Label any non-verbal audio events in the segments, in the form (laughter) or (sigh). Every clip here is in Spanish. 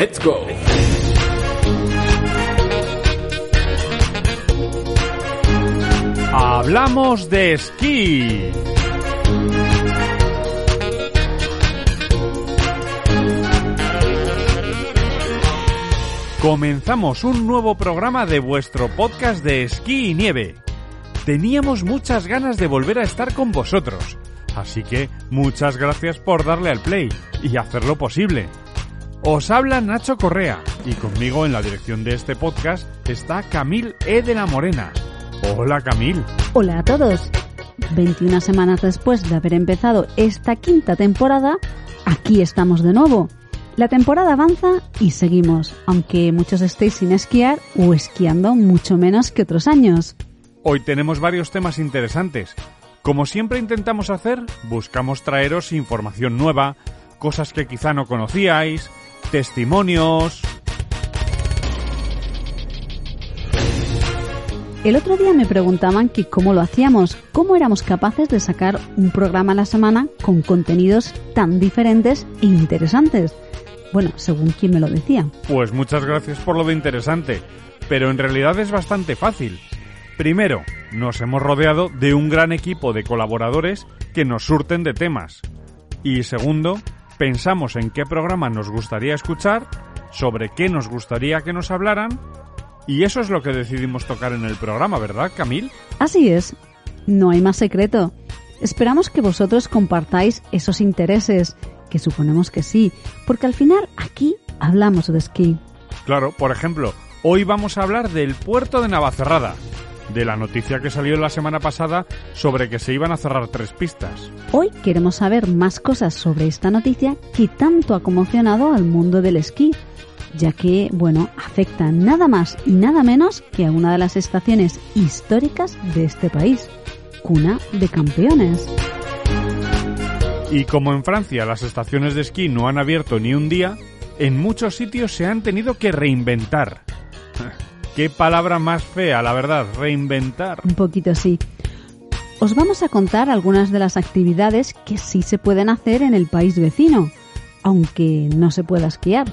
Let's go. Hablamos de esquí. Comenzamos un nuevo programa de vuestro podcast de esquí y nieve. Teníamos muchas ganas de volver a estar con vosotros, así que muchas gracias por darle al play y hacerlo posible. Os habla Nacho Correa y conmigo en la dirección de este podcast está Camil E de la Morena. Hola Camil. Hola a todos. 21 semanas después de haber empezado esta quinta temporada, aquí estamos de nuevo. La temporada avanza y seguimos, aunque muchos estéis sin esquiar o esquiando mucho menos que otros años. Hoy tenemos varios temas interesantes. Como siempre intentamos hacer, buscamos traeros información nueva, cosas que quizá no conocíais, testimonios, El otro día me preguntaban que cómo lo hacíamos, cómo éramos capaces de sacar un programa a la semana con contenidos tan diferentes e interesantes. Bueno, según quien me lo decía. Pues muchas gracias por lo de interesante, pero en realidad es bastante fácil. Primero, nos hemos rodeado de un gran equipo de colaboradores que nos surten de temas. Y segundo, pensamos en qué programa nos gustaría escuchar, sobre qué nos gustaría que nos hablaran y eso es lo que decidimos tocar en el programa, ¿verdad, Camil? Así es. No hay más secreto. Esperamos que vosotros compartáis esos intereses, que suponemos que sí, porque al final aquí hablamos de esquí. Claro, por ejemplo, hoy vamos a hablar del puerto de Navacerrada, de la noticia que salió la semana pasada sobre que se iban a cerrar tres pistas. Hoy queremos saber más cosas sobre esta noticia que tanto ha conmocionado al mundo del esquí ya que, bueno, afecta nada más y nada menos que a una de las estaciones históricas de este país, cuna de campeones. Y como en Francia las estaciones de esquí no han abierto ni un día, en muchos sitios se han tenido que reinventar. Qué palabra más fea, la verdad, reinventar. Un poquito sí. Os vamos a contar algunas de las actividades que sí se pueden hacer en el país vecino, aunque no se pueda esquiar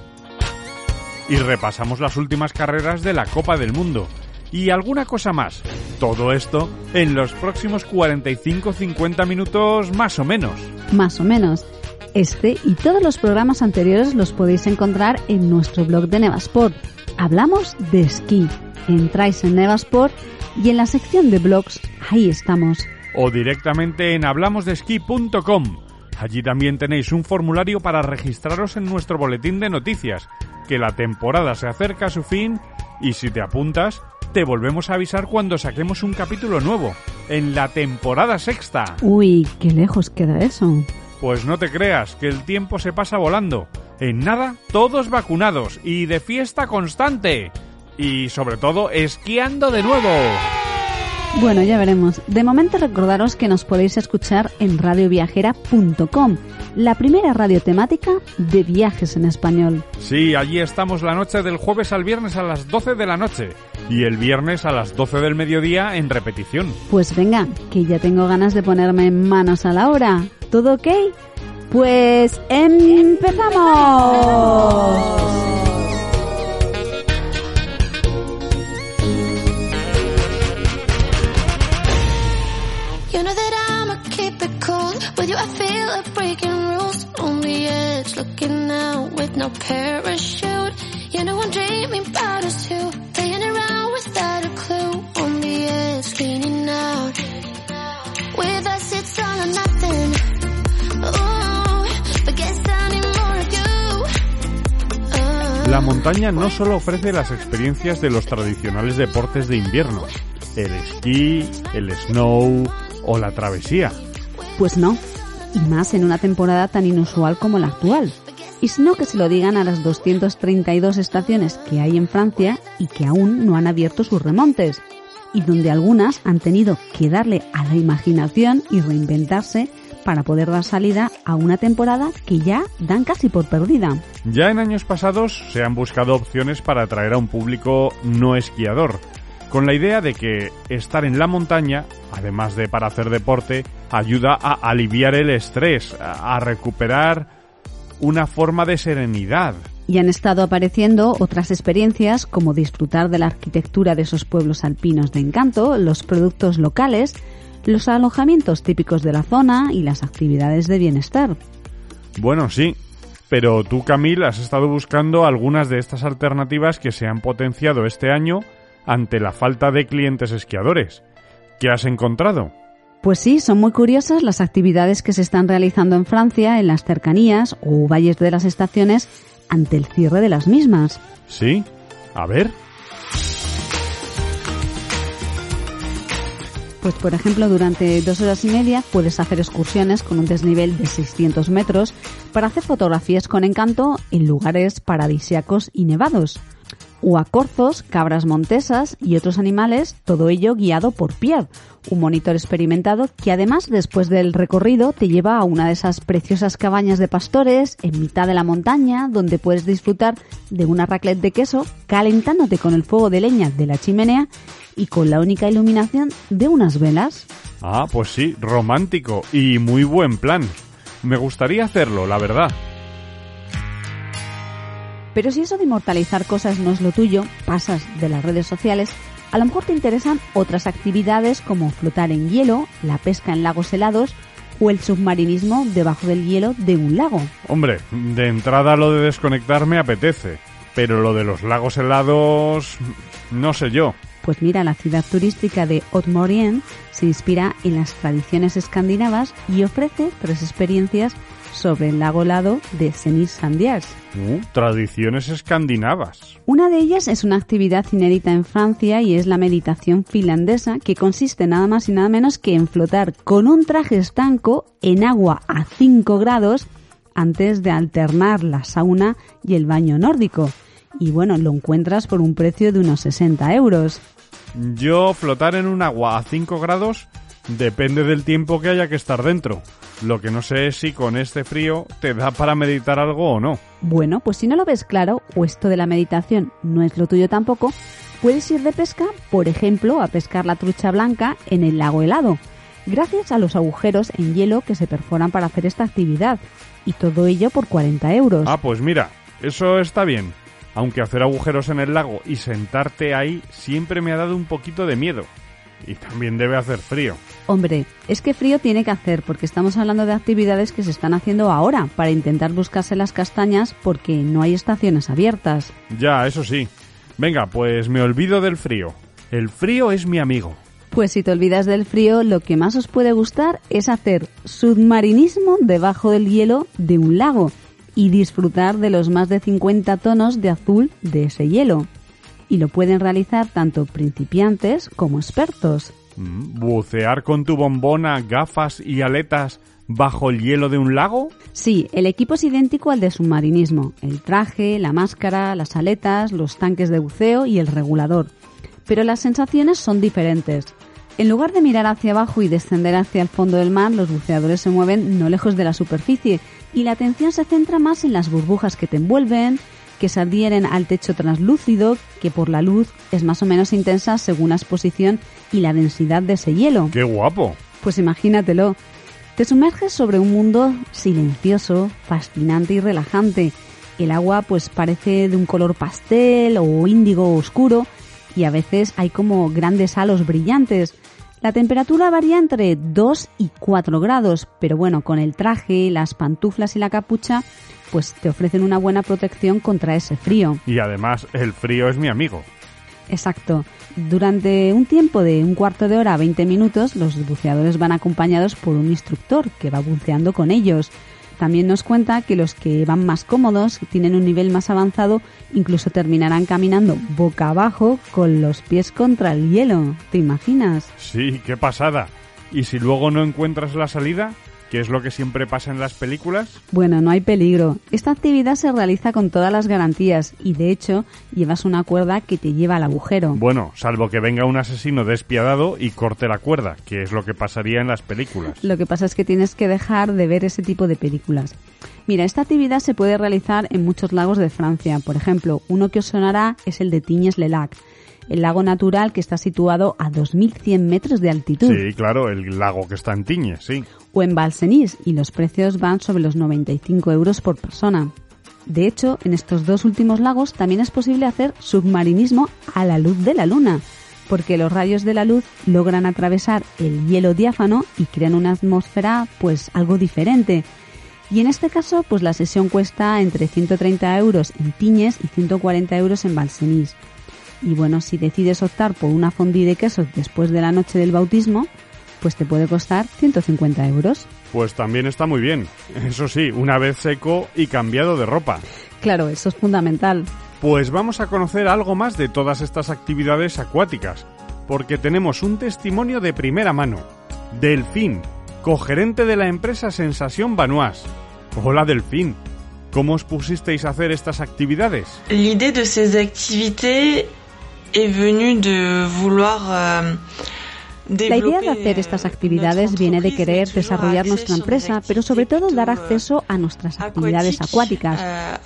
y repasamos las últimas carreras de la Copa del Mundo y alguna cosa más. Todo esto en los próximos 45-50 minutos más o menos. Más o menos. Este y todos los programas anteriores los podéis encontrar en nuestro blog de Nevasport. Hablamos de esquí. Entráis en Nevasport y en la sección de blogs, ahí estamos. O directamente en hablamosdesquí.com. Allí también tenéis un formulario para registraros en nuestro boletín de noticias que la temporada se acerca a su fin y si te apuntas, te volvemos a avisar cuando saquemos un capítulo nuevo, en la temporada sexta. Uy, qué lejos queda eso. Pues no te creas, que el tiempo se pasa volando. En nada, todos vacunados y de fiesta constante. Y sobre todo, esquiando de nuevo. Bueno, ya veremos. De momento recordaros que nos podéis escuchar en radioviajera.com, la primera radio temática de viajes en español. Sí, allí estamos la noche del jueves al viernes a las 12 de la noche y el viernes a las 12 del mediodía en repetición. Pues venga, que ya tengo ganas de ponerme manos a la obra. ¿Todo ok? Pues empezamos. You know that I'm a keep it cool. With you, I feel a breaking rules. On the edge, looking out with no parachute. You know I'm dreaming about us too. Playing around without a clue. On the edge, leaning out. With us, it's all or nothing. La montaña no solo ofrece las experiencias de los tradicionales deportes de invierno, el esquí, el snow o la travesía. Pues no, y más en una temporada tan inusual como la actual. Y no, que se lo digan a las 232 estaciones que hay en Francia y que aún no han abierto sus remontes, y donde algunas han tenido que darle a la imaginación y reinventarse para poder dar salida a una temporada que ya dan casi por perdida. Ya en años pasados se han buscado opciones para atraer a un público no esquiador, con la idea de que estar en la montaña, además de para hacer deporte, ayuda a aliviar el estrés, a recuperar una forma de serenidad. Y han estado apareciendo otras experiencias como disfrutar de la arquitectura de esos pueblos alpinos de encanto, los productos locales, los alojamientos típicos de la zona y las actividades de bienestar. Bueno, sí, pero tú, Camil, has estado buscando algunas de estas alternativas que se han potenciado este año ante la falta de clientes esquiadores. ¿Qué has encontrado? Pues sí, son muy curiosas las actividades que se están realizando en Francia, en las cercanías o valles de las estaciones, ante el cierre de las mismas. Sí, a ver. Pues por ejemplo, durante dos horas y media puedes hacer excursiones con un desnivel de 600 metros para hacer fotografías con encanto en lugares paradisíacos y nevados o a corzos, cabras montesas y otros animales, todo ello guiado por Pierre, un monitor experimentado que además después del recorrido te lleva a una de esas preciosas cabañas de pastores en mitad de la montaña donde puedes disfrutar de una raclette de queso calentándote con el fuego de leña de la chimenea y con la única iluminación de unas velas. Ah, pues sí, romántico y muy buen plan. Me gustaría hacerlo, la verdad. Pero si eso de inmortalizar cosas no es lo tuyo, pasas de las redes sociales, a lo mejor te interesan otras actividades como flotar en hielo, la pesca en lagos helados o el submarinismo debajo del hielo de un lago. Hombre, de entrada lo de desconectar me apetece, pero lo de los lagos helados no sé yo. Pues mira, la ciudad turística de Haute-Maurienne se inspira en las tradiciones escandinavas y ofrece tres experiencias sobre el lago helado de Senis Sandias. Uh, tradiciones escandinavas. Una de ellas es una actividad inédita en Francia y es la meditación finlandesa que consiste nada más y nada menos que en flotar con un traje estanco en agua a 5 grados antes de alternar la sauna y el baño nórdico. Y bueno, lo encuentras por un precio de unos 60 euros. Yo flotar en un agua a 5 grados depende del tiempo que haya que estar dentro. Lo que no sé es si con este frío te da para meditar algo o no. Bueno, pues si no lo ves claro, o esto de la meditación no es lo tuyo tampoco, puedes ir de pesca, por ejemplo, a pescar la trucha blanca en el lago helado, gracias a los agujeros en hielo que se perforan para hacer esta actividad. Y todo ello por 40 euros. Ah, pues mira, eso está bien. Aunque hacer agujeros en el lago y sentarte ahí siempre me ha dado un poquito de miedo. Y también debe hacer frío. Hombre, es que frío tiene que hacer porque estamos hablando de actividades que se están haciendo ahora para intentar buscarse las castañas porque no hay estaciones abiertas. Ya, eso sí. Venga, pues me olvido del frío. El frío es mi amigo. Pues si te olvidas del frío, lo que más os puede gustar es hacer submarinismo debajo del hielo de un lago y disfrutar de los más de 50 tonos de azul de ese hielo y lo pueden realizar tanto principiantes como expertos. Mm, ¿Bucear con tu bombona, gafas y aletas bajo el hielo de un lago? Sí, el equipo es idéntico al de submarinismo. El traje, la máscara, las aletas, los tanques de buceo y el regulador. Pero las sensaciones son diferentes. En lugar de mirar hacia abajo y descender hacia el fondo del mar, los buceadores se mueven no lejos de la superficie y la atención se centra más en las burbujas que te envuelven, que se adhieren al techo translúcido, que por la luz es más o menos intensa según la exposición y la densidad de ese hielo. ¡Qué guapo! Pues imagínatelo. Te sumerges sobre un mundo silencioso, fascinante y relajante. El agua pues parece de un color pastel o índigo oscuro y a veces hay como grandes halos brillantes. La temperatura varía entre 2 y 4 grados, pero bueno, con el traje, las pantuflas y la capucha pues te ofrecen una buena protección contra ese frío. Y además el frío es mi amigo. Exacto. Durante un tiempo de un cuarto de hora a 20 minutos, los buceadores van acompañados por un instructor que va buceando con ellos. También nos cuenta que los que van más cómodos, tienen un nivel más avanzado, incluso terminarán caminando boca abajo con los pies contra el hielo. ¿Te imaginas? Sí, qué pasada. ¿Y si luego no encuentras la salida? ¿Qué es lo que siempre pasa en las películas? Bueno, no hay peligro. Esta actividad se realiza con todas las garantías y de hecho llevas una cuerda que te lleva al agujero. Bueno, salvo que venga un asesino despiadado y corte la cuerda, que es lo que pasaría en las películas. Lo que pasa es que tienes que dejar de ver ese tipo de películas. Mira, esta actividad se puede realizar en muchos lagos de Francia. Por ejemplo, uno que os sonará es el de Tignes-le-Lac el lago natural que está situado a 2.100 metros de altitud. Sí, claro, el lago que está en Tiñes, sí. O en Balsenís, y los precios van sobre los 95 euros por persona. De hecho, en estos dos últimos lagos también es posible hacer submarinismo a la luz de la luna, porque los rayos de la luz logran atravesar el hielo diáfano y crean una atmósfera pues algo diferente. Y en este caso, pues la sesión cuesta entre 130 euros en Tiñes y 140 euros en Balsenís. Y bueno, si decides optar por una fondue de quesos después de la noche del bautismo, pues te puede costar 150 euros. Pues también está muy bien. Eso sí, una vez seco y cambiado de ropa. Claro, eso es fundamental. Pues vamos a conocer algo más de todas estas actividades acuáticas, porque tenemos un testimonio de primera mano. Delfín, cogerente de la empresa Sensación Banois. Hola Delfín, ¿cómo os pusisteis a hacer estas actividades? L'idée de ces activités est venue de vouloir euh, la idea de hacer estas actividades viene de querer desarrollar nuestra empresa, pero sobre todo dar acceso a nuestras actividades acuáticas. Euh,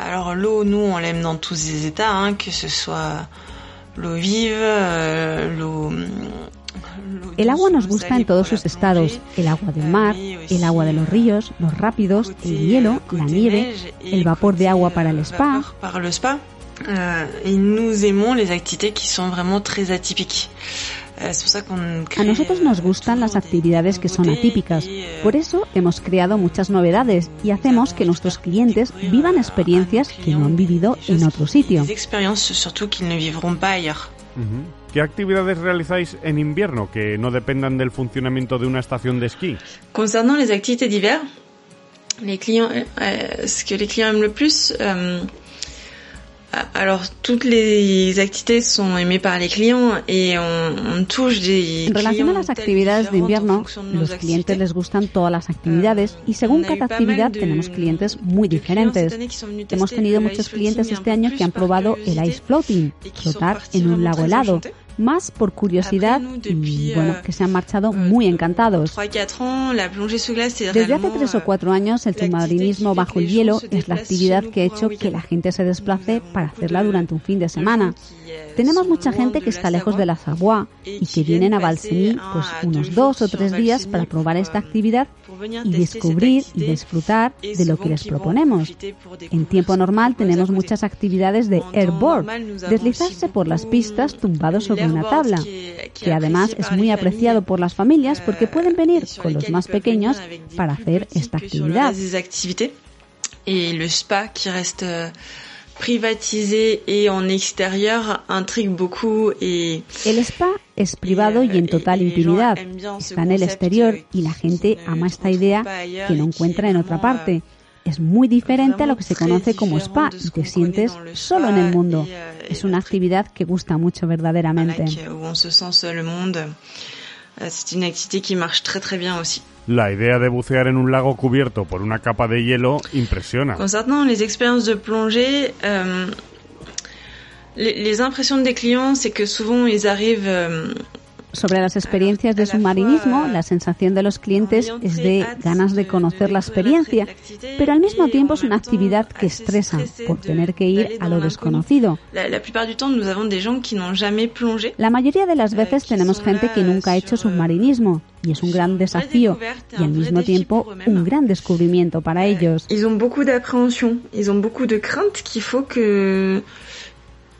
el agua nos gusta en todos sus estados, el agua del mar, el agua de los ríos, los rápidos, el hielo, la nieve, el vapor de agua para el spa. y nous aimons les activités qui sont vraiment très atypiques. A nosotros nos gustan las actividades que son atípicas. Por eso hemos creado muchas novedades y hacemos que nuestros clientes vivan experiencias que no han vivido en otro sitio. ¿Qué actividades realizáis en invierno que no dependan del funcionamiento de una estación de esquí? Concernant les activités d'hiver, les clients, ce que les clients aiment le plus, euh, Alors, toutes les activités sont aimées par les clients et on, on touche des En relación a las actividades de invierno, los clientes les gustan todas las actividades y según cada actividad tenemos clientes muy diferentes. Hemos tenido muchos clientes este año que han probado el ice floating, flotar en un lago helado, más por curiosidad y bueno, que se han marchado muy encantados. Desde hace tres o cuatro años el submarinismo bajo el hielo es la actividad que ha hecho que la gente se desplace para hacerla durante un fin de semana. Tenemos mucha gente que está lejos de la Savoie y que vienen a Valseny pues unos dos o tres días para probar esta actividad y descubrir y disfrutar de lo que les proponemos. En tiempo normal tenemos muchas actividades de airboard, deslizarse por las pistas tumbados sobre una tabla, que además es muy apreciado por las familias porque pueden venir con los más pequeños para hacer esta actividad. Y el spa que resta privatisé y en exterior intrigue beaucoup y el spa es privado y en total intimidad. Está en el exterior y la gente ama esta idea que no encuentra en otra parte. Es muy diferente a lo que se conoce como spa y te sientes solo en el mundo. Es una actividad que gusta mucho verdaderamente. C'est une activité qui marche très très bien aussi. La idea de bucear en un lago cubierto por una capa de hielo impresiona. Concernant les expériences de plongée, euh, les, les, impressions des clients, c'est que souvent ils arrivent euh, sobre las experiencias de submarinismo, la sensación de los clientes es de ganas de conocer la experiencia, pero al mismo tiempo es una actividad que estresa por tener que ir a lo desconocido. La mayoría de las veces tenemos gente que nunca ha hecho submarinismo y es un gran desafío y al mismo tiempo un gran descubrimiento para ellos. Ils ont beaucoup d'appréhension, ils ont craintes qu'il faut que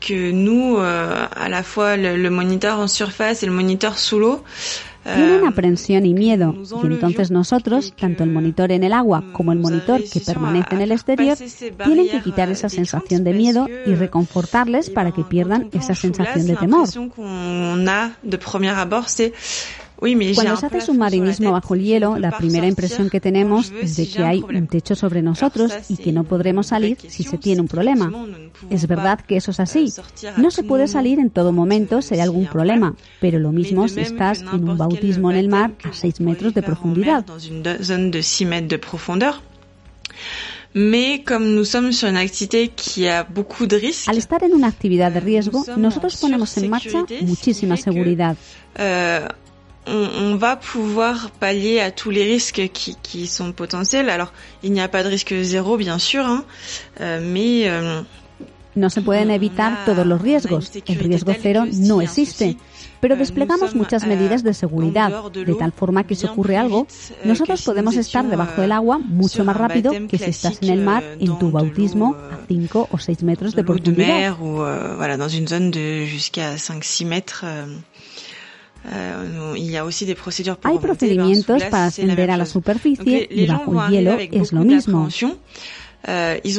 que nous, euh, à la fois le, le, moniteur en surface et le moniteur sous l'eau, tienen aprensión y miedo, y entonces nosotros, tanto el monitor en el agua como el monitor que permanece en el exterior, tienen que quitar esa sensación de miedo y reconfortarles para que pierdan esa sensación de temor. Cuando se hace submarinismo bajo el hielo, la primera impresión que tenemos es de que hay un techo sobre nosotros y que no podremos salir si se tiene un problema. Es verdad que eso es así. No se puede salir en todo momento si hay algún problema, pero lo mismo si estás en un bautismo en el mar a 6 metros de profundidad. Al estar en una actividad de riesgo, nosotros ponemos en marcha muchísima seguridad. Euh, on, va pouvoir pallier à tous les risques qui, qui sont potentiels. Alors, il n'y a pas de risque zéro, bien sûr, hein, euh, mais... Euh, no se pueden evitar todos los riesgos. El riesgo cero no existe. Pero desplegamos muchas medidas de seguridad, de tal forma que si ocurre algo, nosotros podemos estar debajo del agua mucho más rápido que si estás en el mar en tu bautismo a 5 o 6 metros de profundidad. Hay procedimientos para ascender a la superficie y bajo el hielo es lo mismo.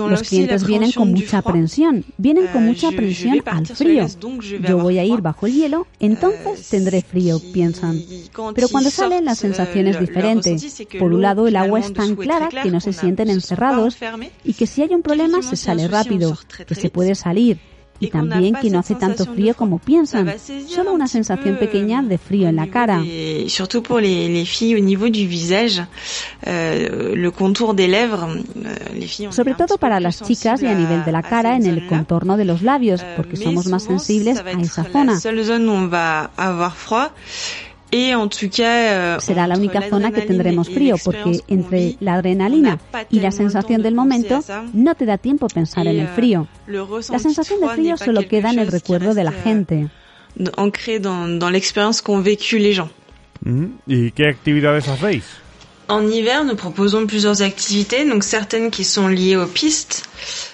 Los clientes vienen con mucha aprensión, vienen con mucha aprensión al frío. Yo voy a ir bajo el hielo, entonces tendré frío, piensan. Pero cuando salen la sensación es diferente. Por un lado, el agua es tan clara que no se sienten encerrados y que si hay un problema se sale rápido, que se puede salir y también que no hace tanto frío como piensan, solo una sensación pequeña de frío en la cara. Surtout pour les, les filles au niveau du visage, euh, le contour des lèvres. Euh, les filles Sobre todo para las chicas y a nivel de la cara en el contorno de los labios, euh, porque somos más sensibles a esa zona. Euh, Será la única zona que tendremos frío porque entre la adrenalina y la sensación del momento no te da tiempo pensar en el euh, frío. La sensación de frío solo queda en el recuerdo de la euh, gente. Ancré dans l'expérience qu'ont vécu les gens. ¿Y qué actividades hacéis? En hiver, nous proposons plusieurs activités, donc certaines qui sont liées aux pistes.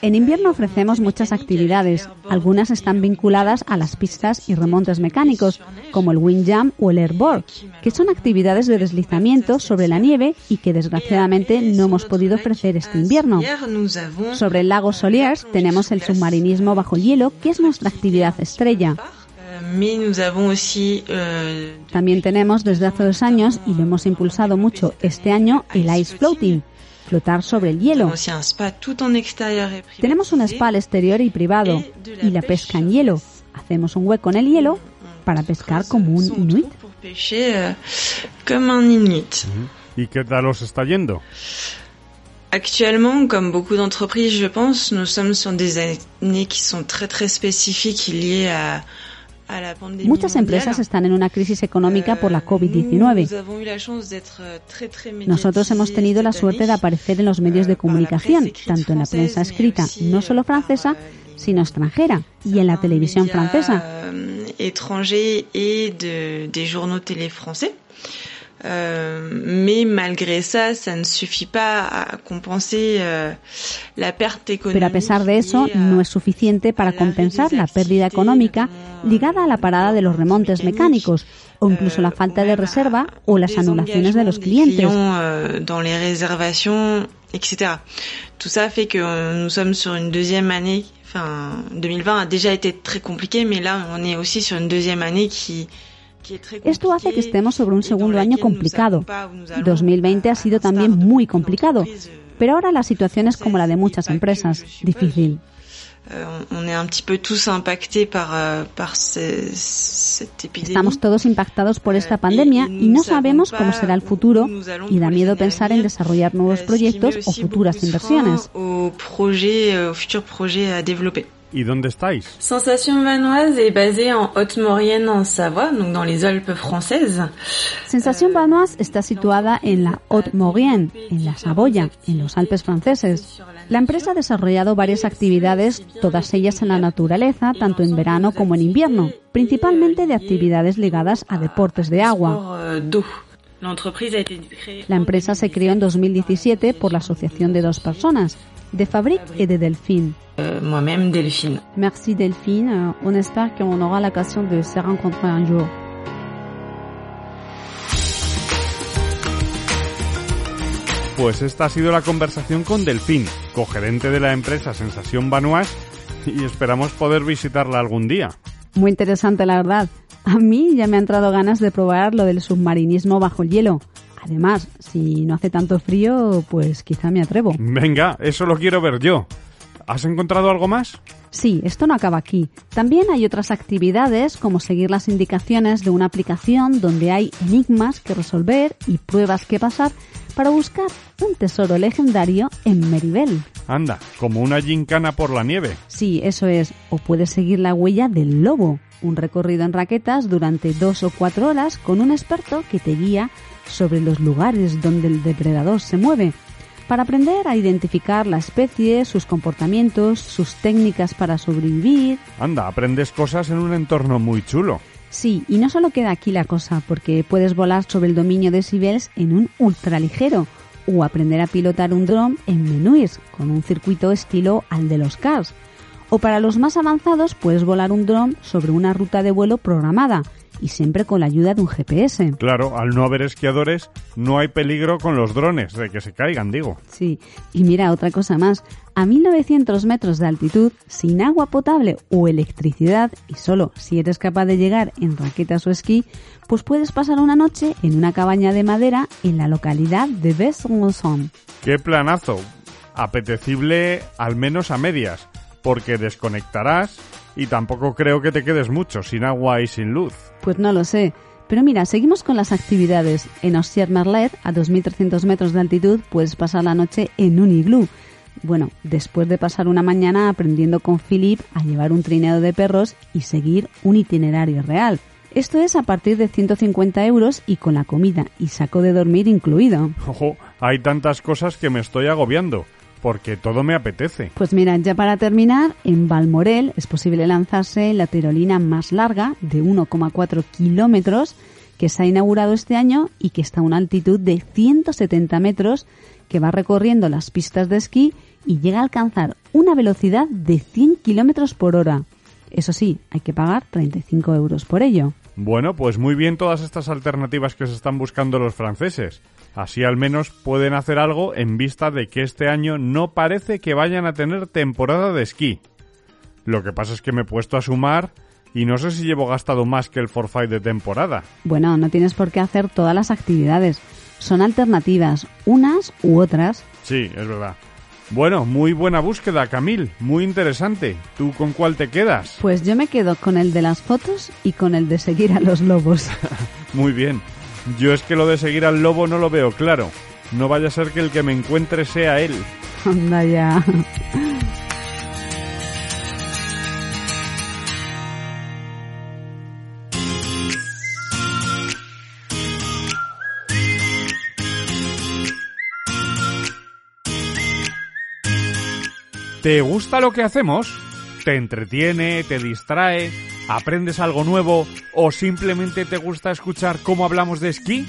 En invierno ofrecemos muchas actividades. Algunas están vinculadas a las pistas y remontes mecánicos, como el windjam o el airboard, que son actividades de deslizamiento sobre la nieve y que desgraciadamente no hemos podido ofrecer este invierno. Sobre el lago Soliers tenemos el submarinismo bajo hielo, que es nuestra actividad estrella. Euh, También tenemos desde hace dos años, y lo hemos impulsado mucho este año, el ice floating, flotar sobre el hielo. Tenemos un spa al exterior y privado, y la pesca en hielo. Hacemos un hueco en el hielo para pescar como un inuit. Euh, ¿Y qué tal os está yendo? Actuellement, comme beaucoup d'entreprises, je pense, nous sommes sur des années qui sont très très spécifiques liées à Muchas empresas están en una crisis económica por la COVID-19. Nosotros hemos tenido la suerte de aparecer en los medios de comunicación, tanto en la prensa escrita, no solo francesa, sino extranjera, y en la televisión francesa. Euh, mais malgré ça, ça ne suffit pas a compenser euh, la perte économique. Pero a pesar de eso, no es suficiente para compensar la pérdida económica ligada a la parada de los remontes mecánicos o incluso la falta de reserva o las anulaciones de los clientes. Euh, dans les réservations, etc. Tout ça fait que nous sommes sur une deuxième année. Enfin, 2020 a déjà été très compliqué, mais là, on est aussi sur une deuxième année qui esto hace que estemos sobre un segundo año complicado. 2020 ha sido también muy complicado, pero ahora la situación es como la de muchas empresas, difícil. Estamos todos impactados por esta pandemia y no sabemos cómo será el futuro y da miedo pensar en desarrollar nuevos proyectos o futuras inversiones. ¿Y dónde estáis? Sensation Vanoise est basée en Haute-Maurienne en Savoie, donc dans les Alpes françaises. Sensation Vanoise está situada en la Haute-Maurienne, en la Saboya, en los Alpes franceses. La empresa ha desarrollado varias actividades, todas ellas en la naturaleza, tanto en verano como en invierno, principalmente de actividades ligadas a deportes de agua. La empresa se creó en 2017 por la asociación de dos personas, de Fabric y de Delphine. Euh, moi-même, Delphine. Merci Delphine. Euh, on espère qu'on aura l'occasion de se rencontrer un jour. Pues esta ha sido la conversación con Delphine, cogerente de la empresa Sensación Banoise, y esperamos poder visitarla algún día. Muy interesante, la verdad. A mí ya me ha entrado ganas de probar lo del submarinismo bajo el hielo. Además, si no hace tanto frío, pues quizá me atrevo. Venga, eso lo quiero ver yo. ¿Has encontrado algo más? Sí, esto no acaba aquí. También hay otras actividades como seguir las indicaciones de una aplicación donde hay enigmas que resolver y pruebas que pasar para buscar un tesoro legendario en Meribel. Anda, como una gincana por la nieve. Sí, eso es. O puedes seguir la huella del lobo, un recorrido en raquetas durante dos o cuatro horas con un experto que te guía sobre los lugares donde el depredador se mueve para aprender a identificar la especie, sus comportamientos, sus técnicas para sobrevivir. Anda, aprendes cosas en un entorno muy chulo. Sí, y no solo queda aquí la cosa, porque puedes volar sobre el dominio de Sibels en un ultraligero o aprender a pilotar un dron en Menuis con un circuito estilo al de los Cars. O para los más avanzados puedes volar un dron sobre una ruta de vuelo programada y siempre con la ayuda de un GPS. Claro, al no haber esquiadores, no hay peligro con los drones de que se caigan, digo. Sí, y mira, otra cosa más. A 1900 metros de altitud, sin agua potable o electricidad, y solo si eres capaz de llegar en raquetas o esquí, pues puedes pasar una noche en una cabaña de madera en la localidad de Besançon. ¡Qué planazo! Apetecible al menos a medias, porque desconectarás y tampoco creo que te quedes mucho sin agua y sin luz. Pues no lo sé. Pero mira, seguimos con las actividades. En Ossier Marlet, a 2.300 metros de altitud, puedes pasar la noche en un iglú. Bueno, después de pasar una mañana aprendiendo con Philip a llevar un trineo de perros y seguir un itinerario real. Esto es a partir de 150 euros y con la comida y saco de dormir incluido. Ojo, hay tantas cosas que me estoy agobiando porque todo me apetece. Pues mira, ya para terminar, en Valmorel es posible lanzarse la tirolina más larga de 1,4 kilómetros que se ha inaugurado este año y que está a una altitud de 170 metros que va recorriendo las pistas de esquí y llega a alcanzar una velocidad de 100 kilómetros por hora. Eso sí, hay que pagar 35 euros por ello. Bueno, pues muy bien todas estas alternativas que se están buscando los franceses. Así al menos pueden hacer algo en vista de que este año no parece que vayan a tener temporada de esquí. Lo que pasa es que me he puesto a sumar y no sé si llevo gastado más que el forfait de temporada. Bueno, no tienes por qué hacer todas las actividades. Son alternativas, unas u otras. Sí, es verdad. Bueno, muy buena búsqueda, Camil. Muy interesante. ¿Tú con cuál te quedas? Pues yo me quedo con el de las fotos y con el de seguir a los lobos. (laughs) muy bien. Yo es que lo de seguir al lobo no lo veo claro. No vaya a ser que el que me encuentre sea él. Anda ya. ¿Te gusta lo que hacemos? ¿Te entretiene? ¿Te distrae? ¿Aprendes algo nuevo? ¿O simplemente te gusta escuchar cómo hablamos de esquí?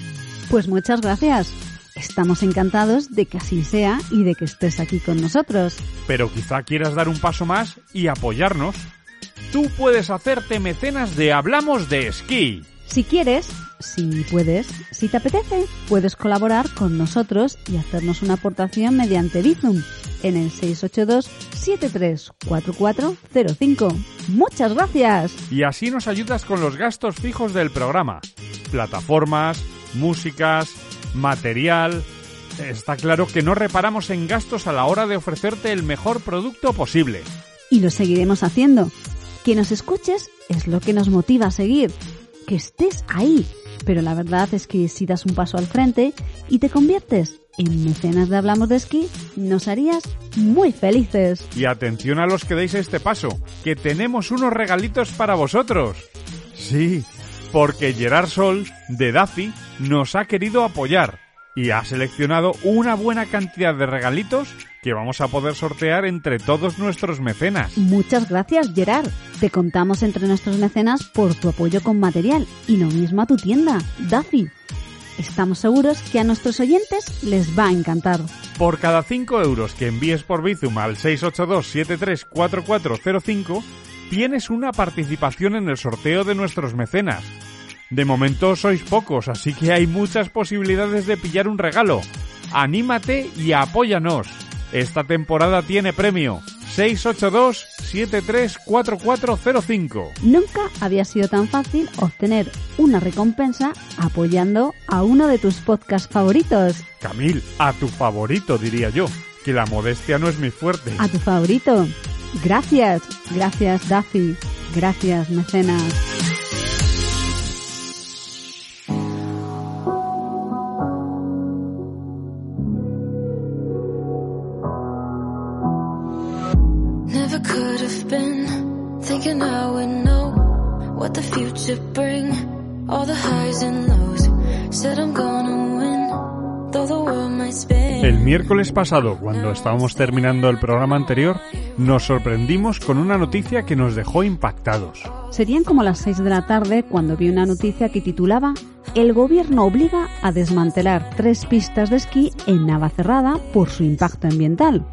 Pues muchas gracias. Estamos encantados de que así sea y de que estés aquí con nosotros. Pero quizá quieras dar un paso más y apoyarnos. Tú puedes hacerte mecenas de Hablamos de Esquí. Si quieres, si puedes, si te apetece, puedes colaborar con nosotros y hacernos una aportación mediante Bizum en el 682-734405. ¡Muchas gracias! Y así nos ayudas con los gastos fijos del programa. Plataformas, músicas, material... Está claro que no reparamos en gastos a la hora de ofrecerte el mejor producto posible. Y lo seguiremos haciendo. Que nos escuches es lo que nos motiva a seguir que estés ahí. Pero la verdad es que si das un paso al frente y te conviertes en mecenas de Hablamos de Esquí, nos harías muy felices. Y atención a los que deis este paso, que tenemos unos regalitos para vosotros. Sí, porque Gerard Sol, de Daffy, nos ha querido apoyar y ha seleccionado una buena cantidad de regalitos que vamos a poder sortear entre todos nuestros mecenas. Muchas gracias, Gerard. Te contamos entre nuestros mecenas por tu apoyo con material y lo mismo a tu tienda, Daffy. Estamos seguros que a nuestros oyentes les va a encantar. Por cada 5 euros que envíes por Bizum al 682-734405, tienes una participación en el sorteo de nuestros mecenas. De momento sois pocos, así que hay muchas posibilidades de pillar un regalo. Anímate y apóyanos. Esta temporada tiene premio. 682-734405. Nunca había sido tan fácil obtener una recompensa apoyando a uno de tus podcasts favoritos. Camil, a tu favorito diría yo, que la modestia no es mi fuerte. A tu favorito. Gracias, gracias Daffy, gracias mecenas. Never could have been thinking I would know what the future bring. All the highs and lows. Said I'm gonna win, though the world might spin. El miércoles pasado, cuando estábamos terminando el programa anterior, nos sorprendimos con una noticia que nos dejó impactados. Serían como las 6 de la tarde cuando vi una noticia que titulaba El gobierno obliga a desmantelar tres pistas de esquí en Navacerrada por su impacto ambiental.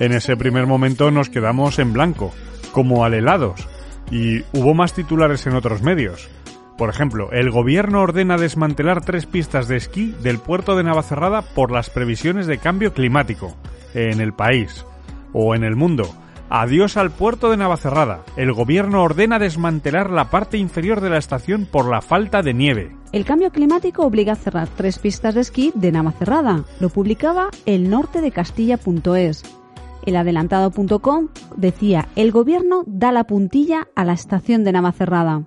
En ese primer momento nos quedamos en blanco, como alelados, y hubo más titulares en otros medios. Por ejemplo, el gobierno ordena desmantelar tres pistas de esquí del puerto de Navacerrada por las previsiones de cambio climático en el país o en el mundo. Adiós al puerto de Navacerrada. El gobierno ordena desmantelar la parte inferior de la estación por la falta de nieve. El cambio climático obliga a cerrar tres pistas de esquí de Navacerrada. Lo publicaba el norte de Castilla.es. El adelantado.com decía, el gobierno da la puntilla a la estación de Navacerrada.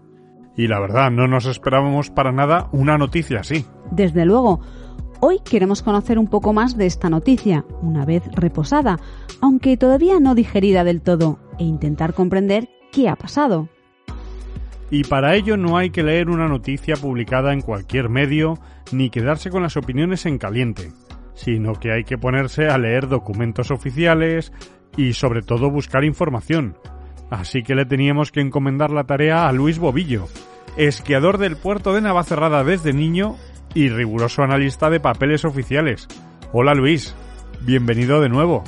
Y la verdad, no nos esperábamos para nada una noticia así. Desde luego, hoy queremos conocer un poco más de esta noticia, una vez reposada, aunque todavía no digerida del todo, e intentar comprender qué ha pasado. Y para ello no hay que leer una noticia publicada en cualquier medio ni quedarse con las opiniones en caliente, sino que hay que ponerse a leer documentos oficiales y sobre todo buscar información. Así que le teníamos que encomendar la tarea a Luis Bobillo, esquiador del puerto de Navacerrada desde niño y riguroso analista de papeles oficiales. Hola Luis, bienvenido de nuevo.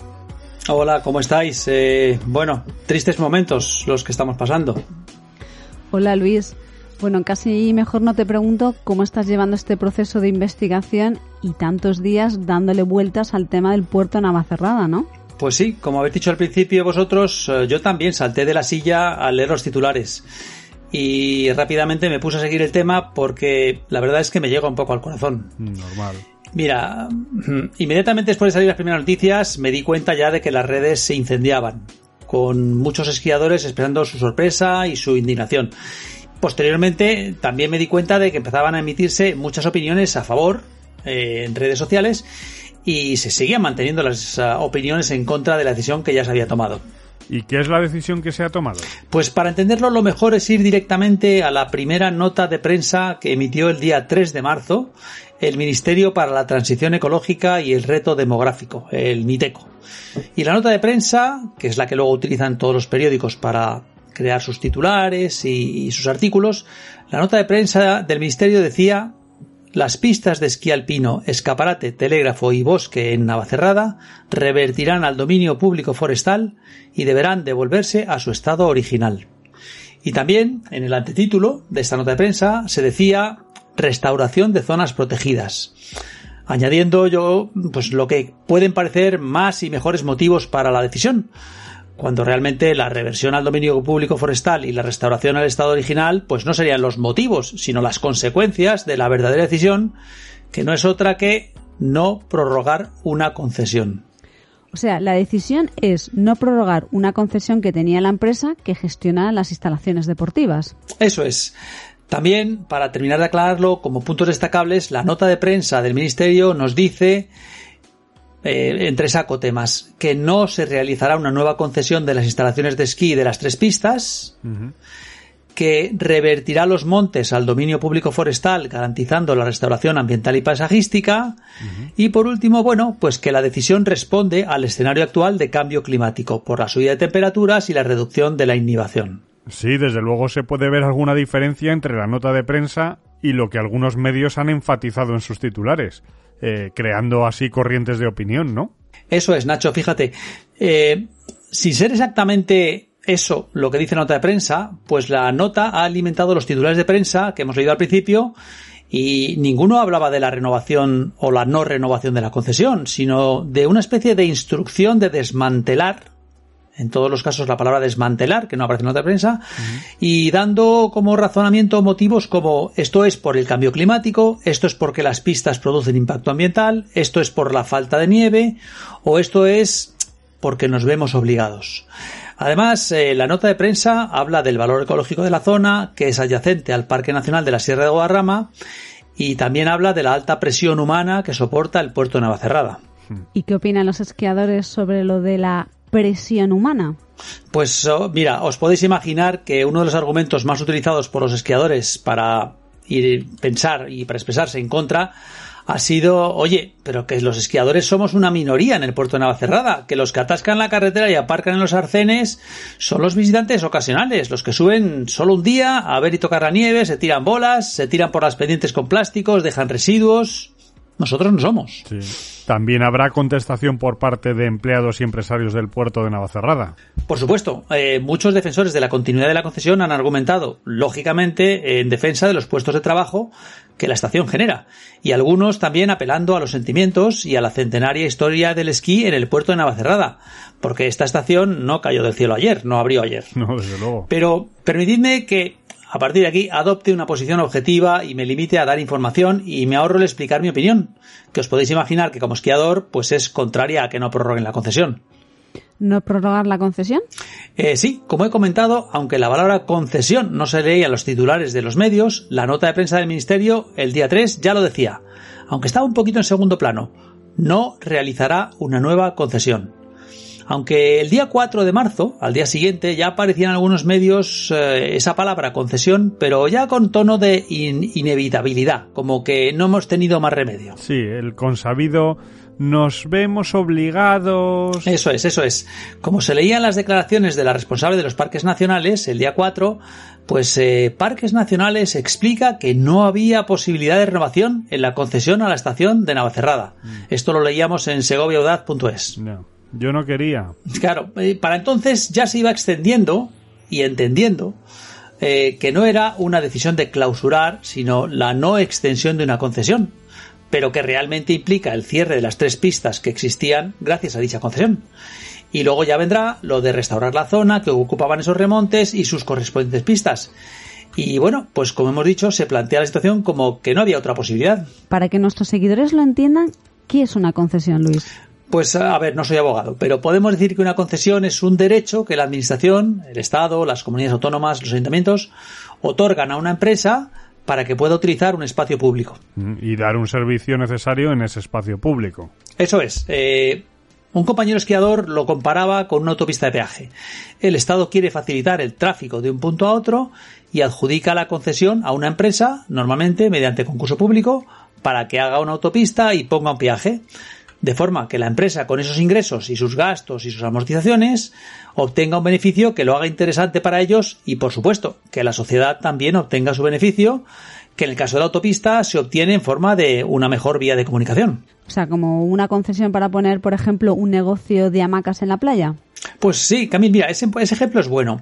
Hola, ¿cómo estáis? Eh, bueno, tristes momentos los que estamos pasando. Hola Luis. Bueno, casi mejor no te pregunto cómo estás llevando este proceso de investigación y tantos días dándole vueltas al tema del puerto Navacerrada, ¿no? Pues sí, como habéis dicho al principio vosotros, eh, yo también salté de la silla al leer los titulares. Y rápidamente me puse a seguir el tema porque la verdad es que me llega un poco al corazón. Normal. Mira, inmediatamente después de salir las primeras noticias me di cuenta ya de que las redes se incendiaban, con muchos esquiadores esperando su sorpresa y su indignación. Posteriormente también me di cuenta de que empezaban a emitirse muchas opiniones a favor eh, en redes sociales y se seguían manteniendo las uh, opiniones en contra de la decisión que ya se había tomado. ¿Y qué es la decisión que se ha tomado? Pues para entenderlo lo mejor es ir directamente a la primera nota de prensa que emitió el día 3 de marzo el Ministerio para la Transición Ecológica y el Reto Demográfico, el MITECO. Y la nota de prensa, que es la que luego utilizan todos los periódicos para crear sus titulares y, sus artículos, la nota de prensa del Ministerio decía las pistas de esquí alpino, escaparate, telégrafo y bosque en Navacerrada revertirán al dominio público forestal y deberán devolverse a su estado original. Y también, en el antetítulo de esta nota de prensa, se decía restauración de zonas protegidas. Añadiendo yo, pues lo que pueden parecer más y mejores motivos para la decisión, cuando realmente la reversión al dominio público forestal y la restauración al estado original pues no serían los motivos, sino las consecuencias de la verdadera decisión, que no es otra que no prorrogar una concesión. O sea, la decisión es no prorrogar una concesión que tenía la empresa que gestiona las instalaciones deportivas. Eso es. También, para terminar de aclararlo, como puntos destacables, la nota de prensa del Ministerio nos dice eh, entre saco temas, que no se realizará una nueva concesión de las instalaciones de esquí de las tres pistas, que revertirá los montes al dominio público forestal, garantizando la restauración ambiental y paisajística, y por último, bueno, pues que la decisión responde al escenario actual de cambio climático, por la subida de temperaturas y la reducción de la inhibición. Sí, desde luego se puede ver alguna diferencia entre la nota de prensa y lo que algunos medios han enfatizado en sus titulares eh, creando así corrientes de opinión, ¿no? Eso es, Nacho, fíjate. Eh, sin ser exactamente eso lo que dice la nota de prensa, pues la nota ha alimentado los titulares de prensa que hemos leído al principio y ninguno hablaba de la renovación o la no renovación de la concesión, sino de una especie de instrucción de desmantelar en todos los casos la palabra desmantelar, que no aparece en nota de prensa, y dando como razonamiento motivos como esto es por el cambio climático, esto es porque las pistas producen impacto ambiental, esto es por la falta de nieve, o esto es porque nos vemos obligados. Además, eh, la nota de prensa habla del valor ecológico de la zona, que es adyacente al Parque Nacional de la Sierra de Guadarrama, y también habla de la alta presión humana que soporta el puerto de Navacerrada. ¿Y qué opinan los esquiadores sobre lo de la humana? Pues oh, mira, os podéis imaginar que uno de los argumentos más utilizados por los esquiadores para ir pensar y para expresarse en contra ha sido, oye, pero que los esquiadores somos una minoría en el puerto de Navacerrada, que los que atascan la carretera y aparcan en los arcenes son los visitantes ocasionales, los que suben solo un día a ver y tocar la nieve, se tiran bolas, se tiran por las pendientes con plásticos, dejan residuos. Nosotros no somos. Sí. También habrá contestación por parte de empleados y empresarios del puerto de Navacerrada. Por supuesto, eh, muchos defensores de la continuidad de la concesión han argumentado, lógicamente, en defensa de los puestos de trabajo que la estación genera, y algunos también apelando a los sentimientos y a la centenaria historia del esquí en el puerto de Navacerrada, porque esta estación no cayó del cielo ayer, no abrió ayer. No, desde luego. Pero permitidme que a partir de aquí adopte una posición objetiva y me limite a dar información y me ahorro el explicar mi opinión, que os podéis imaginar que como esquiador pues es contraria a que no prorroguen la concesión. ¿No prorrogar la concesión? Eh, sí, como he comentado, aunque la palabra concesión no se leía en los titulares de los medios, la nota de prensa del Ministerio el día 3 ya lo decía, aunque estaba un poquito en segundo plano, no realizará una nueva concesión. Aunque el día 4 de marzo, al día siguiente, ya aparecía en algunos medios eh, esa palabra concesión, pero ya con tono de in- inevitabilidad, como que no hemos tenido más remedio. Sí, el consabido nos vemos obligados. Eso es, eso es. Como se leían las declaraciones de la responsable de los parques nacionales el día 4, pues eh, Parques Nacionales explica que no había posibilidad de renovación en la concesión a la estación de Navacerrada. Esto lo leíamos en segoviaudaz.es. No, yo no quería. Claro, eh, para entonces ya se iba extendiendo y entendiendo eh, que no era una decisión de clausurar, sino la no extensión de una concesión, pero que realmente implica el cierre de las tres pistas que existían gracias a dicha concesión. Y luego ya vendrá lo de restaurar la zona que ocupaban esos remontes y sus correspondientes pistas. Y bueno, pues como hemos dicho, se plantea la situación como que no había otra posibilidad. Para que nuestros seguidores lo entiendan, ¿qué es una concesión, Luis? Pues a ver, no soy abogado, pero podemos decir que una concesión es un derecho que la Administración, el Estado, las comunidades autónomas, los ayuntamientos, otorgan a una empresa para que pueda utilizar un espacio público. Mm, Y dar un servicio necesario en ese espacio público. Eso es. eh, un compañero esquiador lo comparaba con una autopista de peaje. El Estado quiere facilitar el tráfico de un punto a otro y adjudica la concesión a una empresa, normalmente mediante concurso público, para que haga una autopista y ponga un peaje. De forma que la empresa con esos ingresos y sus gastos y sus amortizaciones obtenga un beneficio que lo haga interesante para ellos y por supuesto que la sociedad también obtenga su beneficio que en el caso de la autopista se obtiene en forma de una mejor vía de comunicación. O sea, como una concesión para poner, por ejemplo, un negocio de hamacas en la playa. Pues sí, Camil, mira, ese, ese ejemplo es bueno.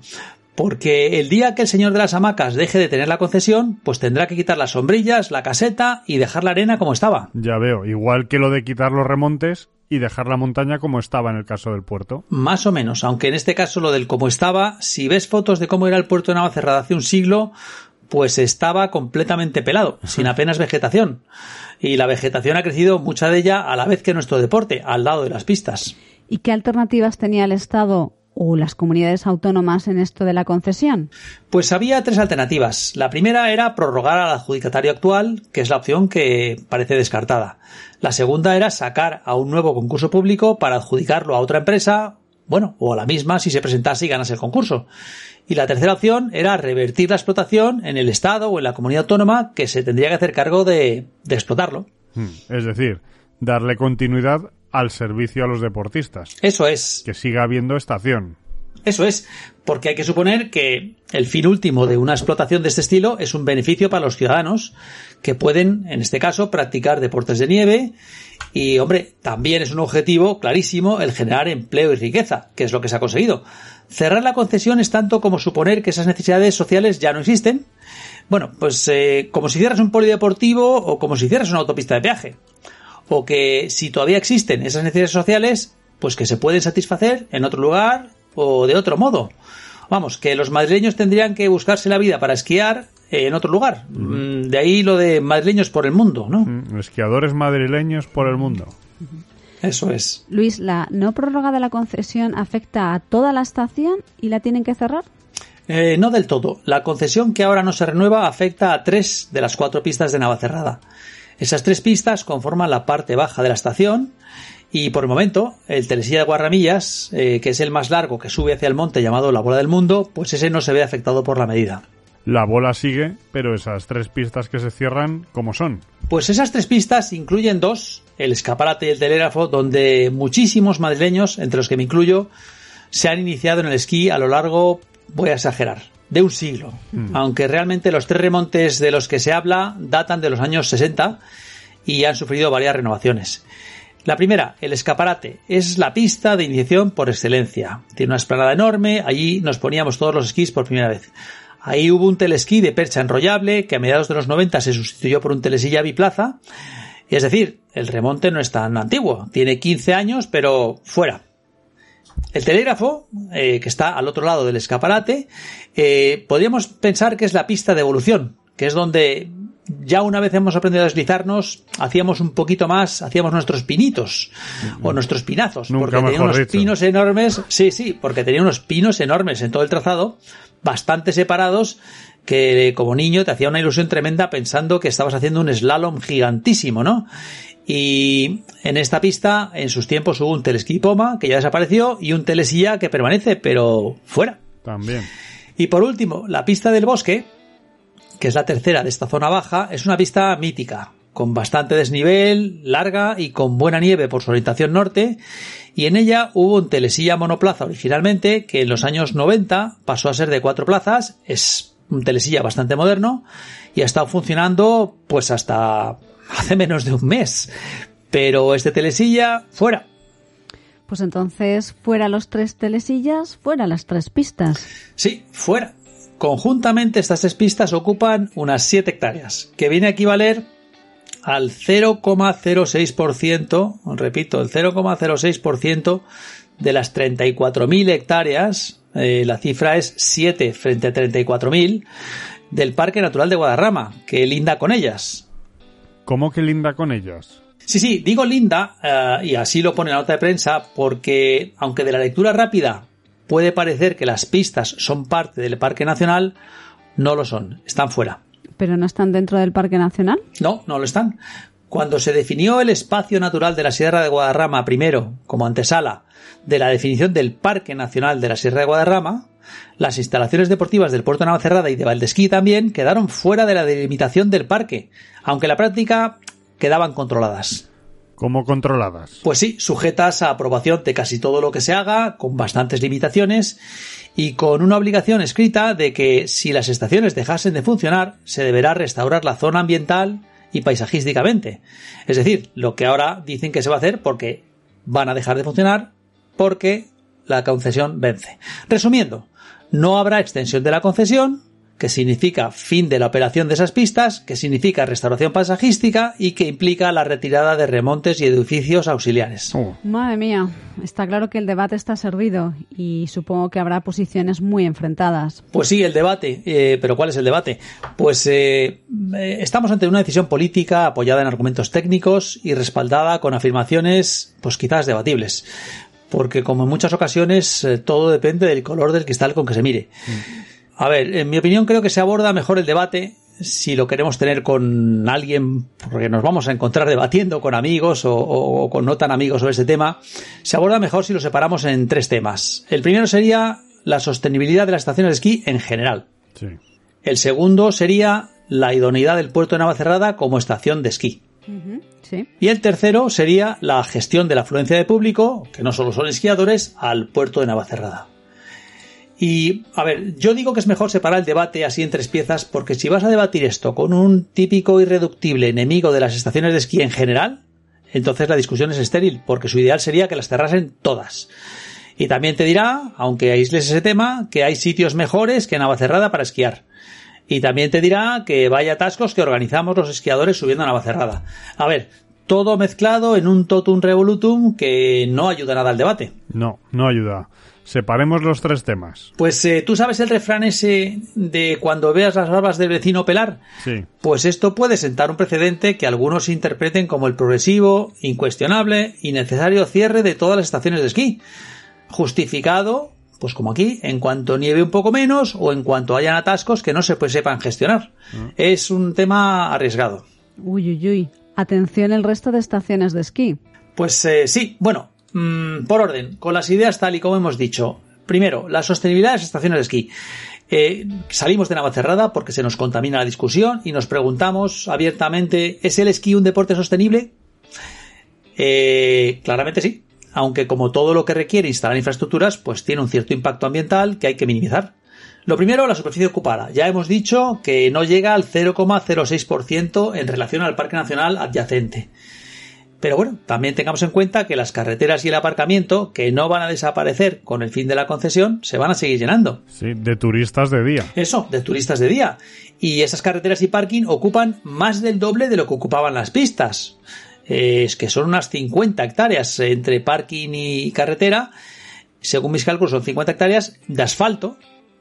Porque el día que el señor de las hamacas deje de tener la concesión, pues tendrá que quitar las sombrillas, la caseta y dejar la arena como estaba. Ya veo, igual que lo de quitar los remontes y dejar la montaña como estaba en el caso del puerto. Más o menos, aunque en este caso lo del como estaba, si ves fotos de cómo era el puerto de Navacerrada hace un siglo, pues estaba completamente pelado, (laughs) sin apenas vegetación. Y la vegetación ha crecido mucha de ella a la vez que nuestro deporte, al lado de las pistas. ¿Y qué alternativas tenía el Estado o las comunidades autónomas en esto de la concesión? Pues había tres alternativas. La primera era prorrogar al adjudicatario actual, que es la opción que parece descartada. La segunda era sacar a un nuevo concurso público para adjudicarlo a otra empresa, bueno, o a la misma si se presentase y ganase el concurso. Y la tercera opción era revertir la explotación en el Estado o en la comunidad autónoma que se tendría que hacer cargo de, de explotarlo. Mm, Es decir, darle continuidad al servicio a los deportistas. Eso es. Que siga habiendo estación. Eso es, porque hay que suponer que el fin último de una explotación de este estilo es un beneficio para los ciudadanos que pueden, en este caso, practicar deportes de nieve y, hombre, también es un objetivo clarísimo el generar empleo y riqueza, que es lo que se ha conseguido. Cerrar la concesión es tanto como suponer que esas necesidades sociales ya no existen. Bueno, pues eh, como si hicieras un polideportivo o como si hicieras una autopista de peaje. O que si todavía existen esas necesidades sociales, pues que se pueden satisfacer en otro lugar o de otro modo. Vamos, que los madrileños tendrían que buscarse la vida para esquiar en otro lugar. Mm, De ahí lo de madrileños por el mundo, ¿no? Mm, Esquiadores madrileños por el mundo. Eso es. Luis, ¿la no prórroga de la concesión afecta a toda la estación y la tienen que cerrar? Eh, no del todo. La concesión que ahora no se renueva afecta a tres de las cuatro pistas de Navacerrada. Esas tres pistas conforman la parte baja de la estación y por el momento el Telesilla de Guarramillas, eh, que es el más largo que sube hacia el monte llamado la Bola del Mundo, pues ese no se ve afectado por la medida. La bola sigue, pero esas tres pistas que se cierran, ¿cómo son? Pues esas tres pistas incluyen dos, el escaparate y el telégrafo, donde muchísimos madrileños, entre los que me incluyo, se han iniciado en el esquí a lo largo, voy a exagerar, de un siglo. Aunque realmente los tres remontes de los que se habla datan de los años 60 y han sufrido varias renovaciones. La primera, el escaparate, es la pista de iniciación por excelencia. Tiene una esplanada enorme, allí nos poníamos todos los esquís por primera vez. Ahí hubo un telesquí de percha enrollable que a mediados de los 90 se sustituyó por un telesilla biplaza. Es decir, el remonte no es tan antiguo, tiene 15 años, pero fuera. El telégrafo, eh, que está al otro lado del escaparate, eh, podríamos pensar que es la pista de evolución, que es donde ya una vez hemos aprendido a deslizarnos, hacíamos un poquito más, hacíamos nuestros pinitos o nuestros pinazos, Nunca porque tenía unos dicho. pinos enormes, sí, sí, porque tenía unos pinos enormes en todo el trazado, bastante separados, que como niño te hacía una ilusión tremenda pensando que estabas haciendo un slalom gigantísimo, ¿no? Y en esta pista, en sus tiempos, hubo un telesquí Poma, que ya desapareció, y un telesilla que permanece, pero fuera. También. Y por último, la pista del bosque, que es la tercera de esta zona baja, es una pista mítica, con bastante desnivel, larga y con buena nieve por su orientación norte, y en ella hubo un telesilla monoplaza originalmente, que en los años 90 pasó a ser de cuatro plazas, es un telesilla bastante moderno, y ha estado funcionando pues hasta hace menos de un mes. Pero este telesilla, fuera. Pues entonces, fuera los tres telesillas, fuera las tres pistas. Sí, fuera. Conjuntamente estas tres pistas ocupan unas 7 hectáreas, que viene a equivaler al 0,06%, repito, el 0,06% de las 34.000 hectáreas, eh, la cifra es 7 frente a 34.000, del Parque Natural de Guadarrama, que linda con ellas. ¿Cómo que linda con ellas? Sí, sí, digo linda, eh, y así lo pone la nota de prensa, porque aunque de la lectura rápida puede parecer que las pistas son parte del Parque Nacional, no lo son, están fuera. ¿Pero no están dentro del Parque Nacional? No, no lo están. Cuando se definió el espacio natural de la Sierra de Guadarrama primero como antesala de la definición del Parque Nacional de la Sierra de Guadarrama, las instalaciones deportivas del Puerto de Navacerrada y de Valdesquí también quedaron fuera de la delimitación del parque, aunque en la práctica quedaban controladas. ¿Cómo controladas? Pues sí, sujetas a aprobación de casi todo lo que se haga, con bastantes limitaciones y con una obligación escrita de que si las estaciones dejasen de funcionar, se deberá restaurar la zona ambiental y paisajísticamente. Es decir, lo que ahora dicen que se va a hacer porque van a dejar de funcionar porque la concesión vence. Resumiendo, no habrá extensión de la concesión, que significa fin de la operación de esas pistas, que significa restauración paisajística y que implica la retirada de remontes y edificios auxiliares. Oh, Madre mía, está claro que el debate está servido y supongo que habrá posiciones muy enfrentadas. Pues sí, el debate. Eh, ¿Pero cuál es el debate? Pues eh, eh, estamos ante una decisión política apoyada en argumentos técnicos y respaldada con afirmaciones, pues quizás debatibles. Porque como en muchas ocasiones, eh, todo depende del color del cristal con que se mire. A ver, en mi opinión creo que se aborda mejor el debate si lo queremos tener con alguien, porque nos vamos a encontrar debatiendo con amigos o, o- o con no tan amigos sobre este tema, se aborda mejor si lo separamos en tres temas. El primero sería la sostenibilidad de las estaciones de esquí en general. sí. El segundo sería la idoneidad del puerto de Navacerrada como estación de esquí. Y el tercero sería la gestión de la afluencia de público, que no solo son esquiadores, al puerto de Navacerrada. Y, a ver, yo digo que es mejor separar el debate así en tres piezas, porque si vas a debatir esto con un típico irreductible enemigo de las estaciones de esquí en general, entonces la discusión es estéril, porque su ideal sería que las cerrasen todas. Y también te dirá, aunque aísles ese tema, que hay sitios mejores que Navacerrada para esquiar. Y también te dirá que vaya atascos que organizamos los esquiadores subiendo a Navacerrada. A ver, todo mezclado en un totum revolutum que no ayuda nada al debate. No, no ayuda. Separemos los tres temas. Pues eh, tú sabes el refrán ese de cuando veas las barbas del vecino pelar. Sí. Pues esto puede sentar un precedente que algunos interpreten como el progresivo, incuestionable y necesario cierre de todas las estaciones de esquí. Justificado, pues como aquí, en cuanto nieve un poco menos o en cuanto hayan atascos que no se pues, sepan gestionar. Es un tema arriesgado. Uy, uy, uy. Atención el resto de estaciones de esquí. Pues eh, sí, bueno, mm, por orden, con las ideas tal y como hemos dicho. Primero, la sostenibilidad de las estaciones de esquí. Eh, salimos de Navacerrada porque se nos contamina la discusión y nos preguntamos abiertamente, ¿es el esquí un deporte sostenible? Eh, claramente sí, aunque como todo lo que requiere instalar infraestructuras, pues tiene un cierto impacto ambiental que hay que minimizar. Lo primero, la superficie ocupada. Ya hemos dicho que no llega al 0,06% en relación al Parque Nacional adyacente. Pero bueno, también tengamos en cuenta que las carreteras y el aparcamiento, que no van a desaparecer con el fin de la concesión, se van a seguir llenando. Sí, de turistas de día. Eso, de turistas de día. Y esas carreteras y parking ocupan más del doble de lo que ocupaban las pistas. Es que son unas 50 hectáreas entre parking y carretera. Según mis cálculos, son 50 hectáreas de asfalto,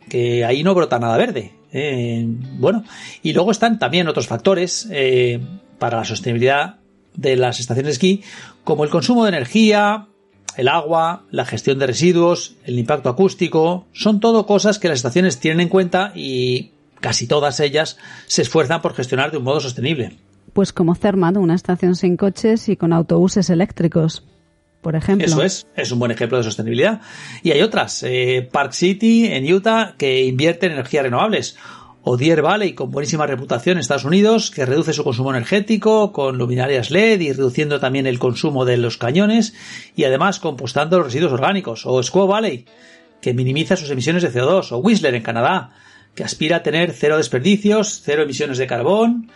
que ahí no brota nada verde. Eh, bueno, y luego están también otros factores eh, para la sostenibilidad de las estaciones de esquí, como el consumo de energía, el agua, la gestión de residuos, el impacto acústico, son todo cosas que las estaciones tienen en cuenta y casi todas ellas se esfuerzan por gestionar de un modo sostenible. Pues como Cermat, una estación sin coches y con autobuses eléctricos, por ejemplo. Eso es, es un buen ejemplo de sostenibilidad. Y hay otras, eh, Park City en Utah que invierte en energías renovables, o Deer Valley con buenísima reputación en Estados Unidos, que reduce su consumo energético con luminarias LED y reduciendo también el consumo de los cañones y además compostando los residuos orgánicos, o Squaw Valley, que minimiza sus emisiones de CO2, o Whistler en Canadá, que aspira a tener cero desperdicios, cero emisiones de carbón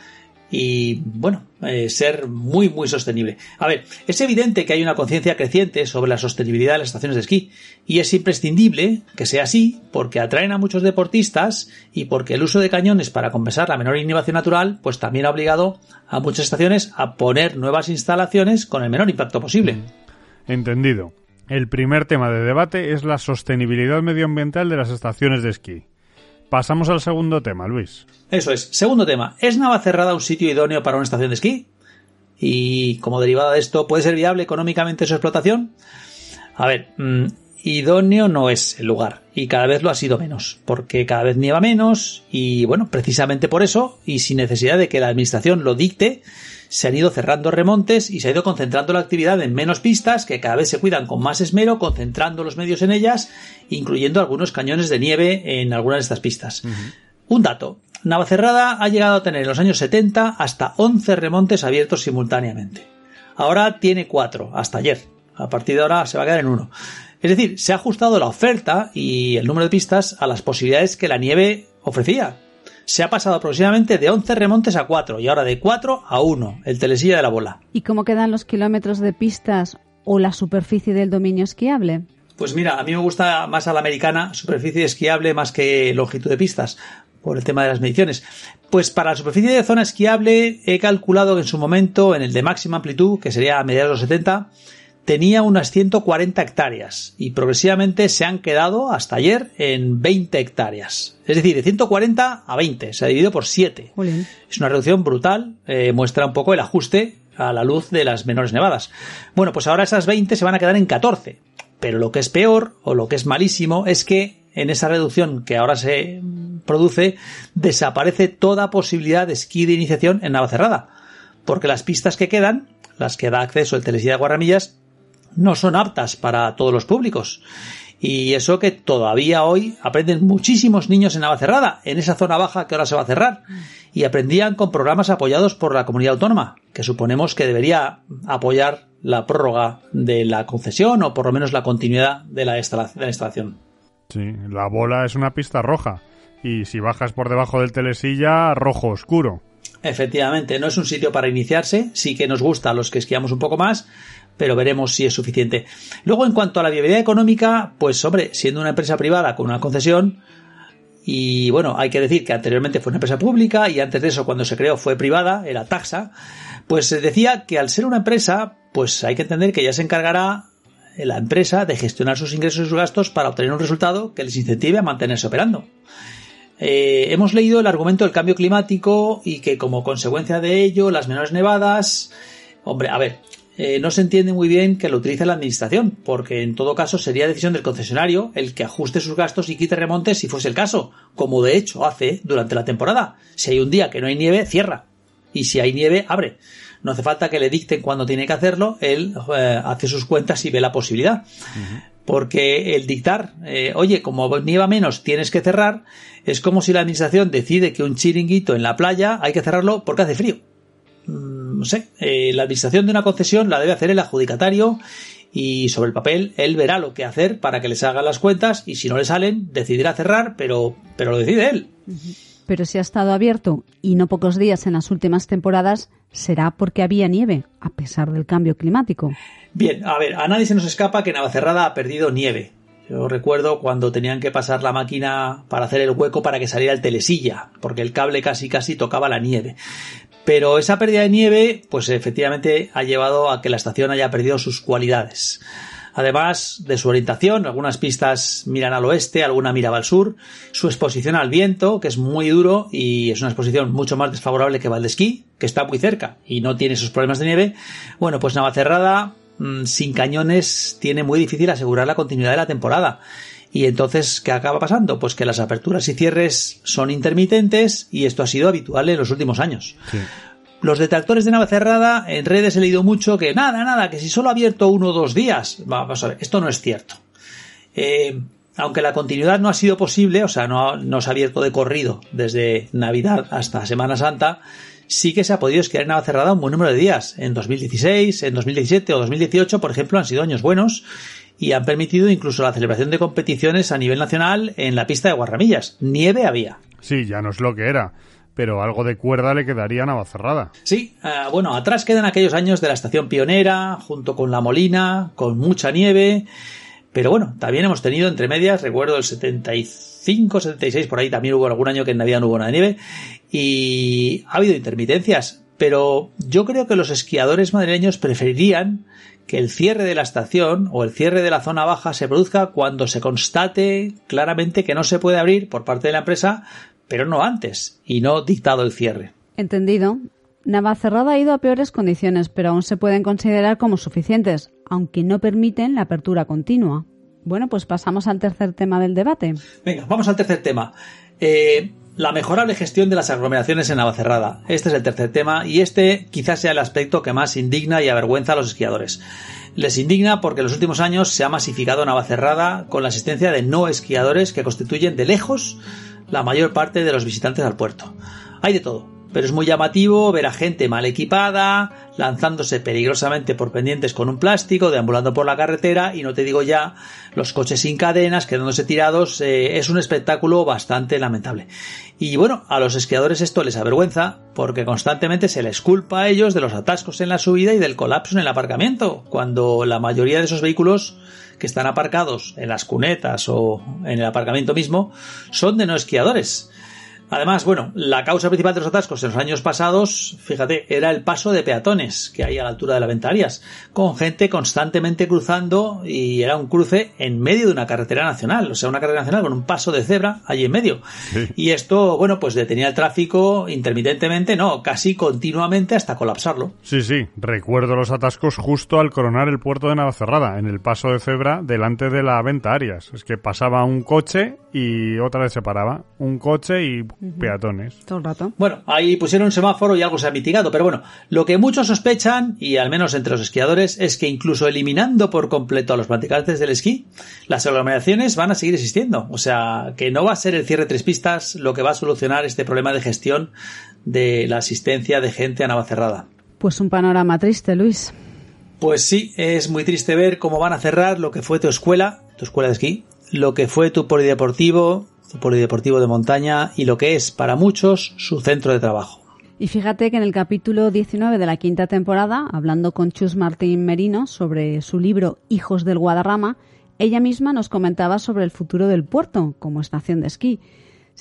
y bueno, eh, ser muy muy sostenible. A ver, es evidente que hay una conciencia creciente sobre la sostenibilidad de las estaciones de esquí y es imprescindible que sea así porque atraen a muchos deportistas y porque el uso de cañones para compensar la menor innovación natural pues también ha obligado a muchas estaciones a poner nuevas instalaciones con el menor impacto posible. Entendido. El primer tema de debate es la sostenibilidad medioambiental de las estaciones de esquí. Pasamos al segundo tema, Luis. Eso es. Segundo tema. ¿Es Navacerrada un sitio idóneo para una estación de esquí? Y como derivada de esto, ¿puede ser viable económicamente su explotación? A ver, mmm, idóneo no es el lugar y cada vez lo ha sido menos, porque cada vez nieva menos y bueno, precisamente por eso y sin necesidad de que la administración lo dicte, se han ido cerrando remontes y se ha ido concentrando la actividad en menos pistas que cada vez se cuidan con más esmero, concentrando los medios en ellas, incluyendo algunos cañones de nieve en algunas de estas pistas. Uh -huh. Un dato. Navacerrada ha llegado a tener en los años 70 hasta 11 remontes abiertos simultáneamente. Ahora tiene 4, hasta ayer. A partir de ahora se va a quedar en uno. Es decir, se ha ajustado la oferta y el número de pistas a las posibilidades que la nieve ofrecía. Se ha pasado aproximadamente de 11 remontes a 4 y ahora de 4 a 1, el telesilla de la bola. ¿Y cómo quedan los kilómetros de pistas o la superficie del dominio esquiable? Pues mira, a mí me gusta más a la americana, superficie esquiable más que longitud de pistas, por el tema de las mediciones. Pues para la superficie de zona esquiable he calculado que en su momento, en el de máxima amplitud, que sería a mediados de los 70, tenía unas 140 hectáreas y progresivamente se han quedado hasta ayer en 20 hectáreas. Es decir, de 140 a 20, se ha dividido por 7. Bien. Es una reducción brutal, eh, muestra un poco el ajuste a la luz de las menores nevadas. Bueno, pues ahora esas 20 se van a quedar en 14. Pero lo que es peor, o lo que es malísimo, es que en esa reducción que ahora se produce, desaparece toda posibilidad de esquí de iniciación en Navacerrada. Porque las pistas que quedan, las que da acceso el telesilla de Guarramillas, no son aptas para todos los públicos. Y eso que todavía hoy aprenden muchísimos niños en Navacerrada, en esa zona baja que ahora se va a cerrar. Y aprendían con programas apoyados por la comunidad autónoma, que suponemos que debería apoyar la prórroga de la concesión o por lo menos la continuidad de la, de la instalación. Sí, la bola es una pista roja. Y si bajas por debajo del telesilla, rojo oscuro. Efectivamente, no es un sitio para iniciarse, sí que nos gusta a los que esquiamos un poco más, pero veremos si es suficiente. Luego, en cuanto a la viabilidad económica, pues hombre, siendo una empresa privada con una concesión, y bueno, hay que decir que anteriormente fue una empresa pública y antes de eso, cuando se creó, fue privada, era taxa, pues se decía que al ser una empresa, pues hay que entender que ya se encargará la empresa de gestionar sus ingresos y sus gastos para obtener un resultado que les incentive a mantenerse operando. Eh, hemos leído el argumento del cambio climático y que como consecuencia de ello las menores nevadas... Hombre, a ver, eh, no se entiende muy bien que lo utilice la administración, porque en todo caso sería decisión del concesionario el que ajuste sus gastos y quite remontes si fuese el caso, como de hecho hace durante la temporada. Si hay un día que no hay nieve, cierra. Y si hay nieve, abre. No hace falta que le dicten cuando tiene que hacerlo, él eh, hace sus cuentas y ve la posibilidad. Porque el dictar, eh, oye, como nieva menos, tienes que cerrar, es como si la administración decide que un chiringuito en la playa hay que cerrarlo porque hace frío. Mm, no sé, eh, la administración de una concesión la debe hacer el adjudicatario y sobre el papel él verá lo que hacer para que les haga las cuentas y si no le salen decidirá cerrar, pero, pero lo decide él. Pero si ha estado abierto y no pocos días en las últimas temporadas, será porque había nieve, a pesar del cambio climático. Bien, a ver, a nadie se nos escapa que Navacerrada ha perdido nieve. Yo recuerdo cuando tenían que pasar la máquina para hacer el hueco para que saliera el telesilla, porque el cable casi casi tocaba la nieve. Pero esa pérdida de nieve, pues efectivamente ha llevado a que la estación haya perdido sus cualidades. Además de su orientación, algunas pistas miran al oeste, alguna miraba al sur, su exposición al viento, que es muy duro y es una exposición mucho más desfavorable que Valdesquí, que está muy cerca y no tiene esos problemas de nieve. Bueno, pues Navacerrada, mm, sin cañones, tiene muy difícil asegurar la continuidad de la temporada. Y entonces, ¿qué acaba pasando? Pues que las aperturas y cierres son intermitentes y esto ha sido habitual en los últimos años. Los detractores de Navacerrada, en redes he leído mucho que nada, nada, que si solo ha abierto uno o dos días. Vamos a ver, esto no es cierto. Eh, aunque la continuidad no ha sido posible, o sea, no, no se ha abierto de corrido desde Navidad hasta Semana Santa, sí que se ha podido esquiar en Navacerrada un buen número de días. En 2016, en 2017 o 2018, por ejemplo, han sido años buenos y han permitido incluso la celebración de competiciones a nivel nacional en la pista de Guarramillas. Nieve había. Sí, ya no es lo que era pero algo de cuerda le quedaría a Navacerrada. Sí, uh, bueno, atrás quedan aquellos años de la estación pionera, junto con la Molina, con mucha nieve, pero bueno, también hemos tenido entre medias, recuerdo el 75, 76, por ahí también hubo algún año que en Navidad no hubo nada de nieve, y ha habido intermitencias, pero yo creo que los esquiadores madrileños preferirían que el cierre de la estación o el cierre de la zona baja se produzca cuando se constate claramente que no se puede abrir por parte de la empresa pero no antes, y no dictado el cierre. Entendido. Navacerrada ha ido a peores condiciones, pero aún se pueden considerar como suficientes, aunque no permiten la apertura continua. Bueno, pues pasamos al tercer tema del debate. Venga, vamos al tercer tema. Eh, la mejorable gestión de las aglomeraciones en Navacerrada. Este es el tercer tema y este quizás sea el aspecto que más indigna y avergüenza a los esquiadores. Les indigna porque en los últimos años se ha masificado Navacerrada con la asistencia de no esquiadores que constituyen de lejos la mayor parte de los visitantes al puerto. Hay de todo, pero es muy llamativo ver a gente mal equipada, lanzándose peligrosamente por pendientes con un plástico, deambulando por la carretera y no te digo ya los coches sin cadenas quedándose tirados, eh, es un espectáculo bastante lamentable. Y bueno, a los esquiadores esto les avergüenza porque constantemente se les culpa a ellos de los atascos en la subida y del colapso en el aparcamiento, cuando la mayoría de esos vehículos que están aparcados en las cunetas o en el aparcamiento mismo son de no esquiadores. Además, bueno, la causa principal de los atascos en los años pasados, fíjate, era el paso de peatones que hay a la altura de la Ventarias, con gente constantemente cruzando y era un cruce en medio de una carretera nacional, o sea, una carretera nacional con un paso de cebra allí en medio. Y esto, bueno, pues detenía el tráfico intermitentemente, no, casi continuamente hasta colapsarlo. Sí, sí, recuerdo los atascos justo al coronar el puerto de Navacerrada, en el paso de cebra delante de la Venta Arias. Es que pasaba un coche y otra vez se paraba, un coche y peatones. Todo el rato. Bueno, ahí pusieron un semáforo y algo se ha mitigado, pero bueno, lo que muchos sospechan, y al menos entre los esquiadores, es que incluso eliminando por completo a los practicantes del esquí, las aglomeraciones van a seguir existiendo. O sea, que no va a ser el cierre de tres pistas lo que va a solucionar este problema de gestión de la asistencia de gente a Navacerrada. Pues un panorama triste, Luis. Pues sí, es muy triste ver cómo van a cerrar lo que fue tu escuela, tu escuela de esquí, lo que fue tu polideportivo, su polideportivo de montaña y lo que es para muchos su centro de trabajo. Y fíjate que en el capítulo 19 de la quinta temporada, hablando con Chus Martín Merino sobre su libro Hijos del Guadarrama, ella misma nos comentaba sobre el futuro del puerto como estación de esquí.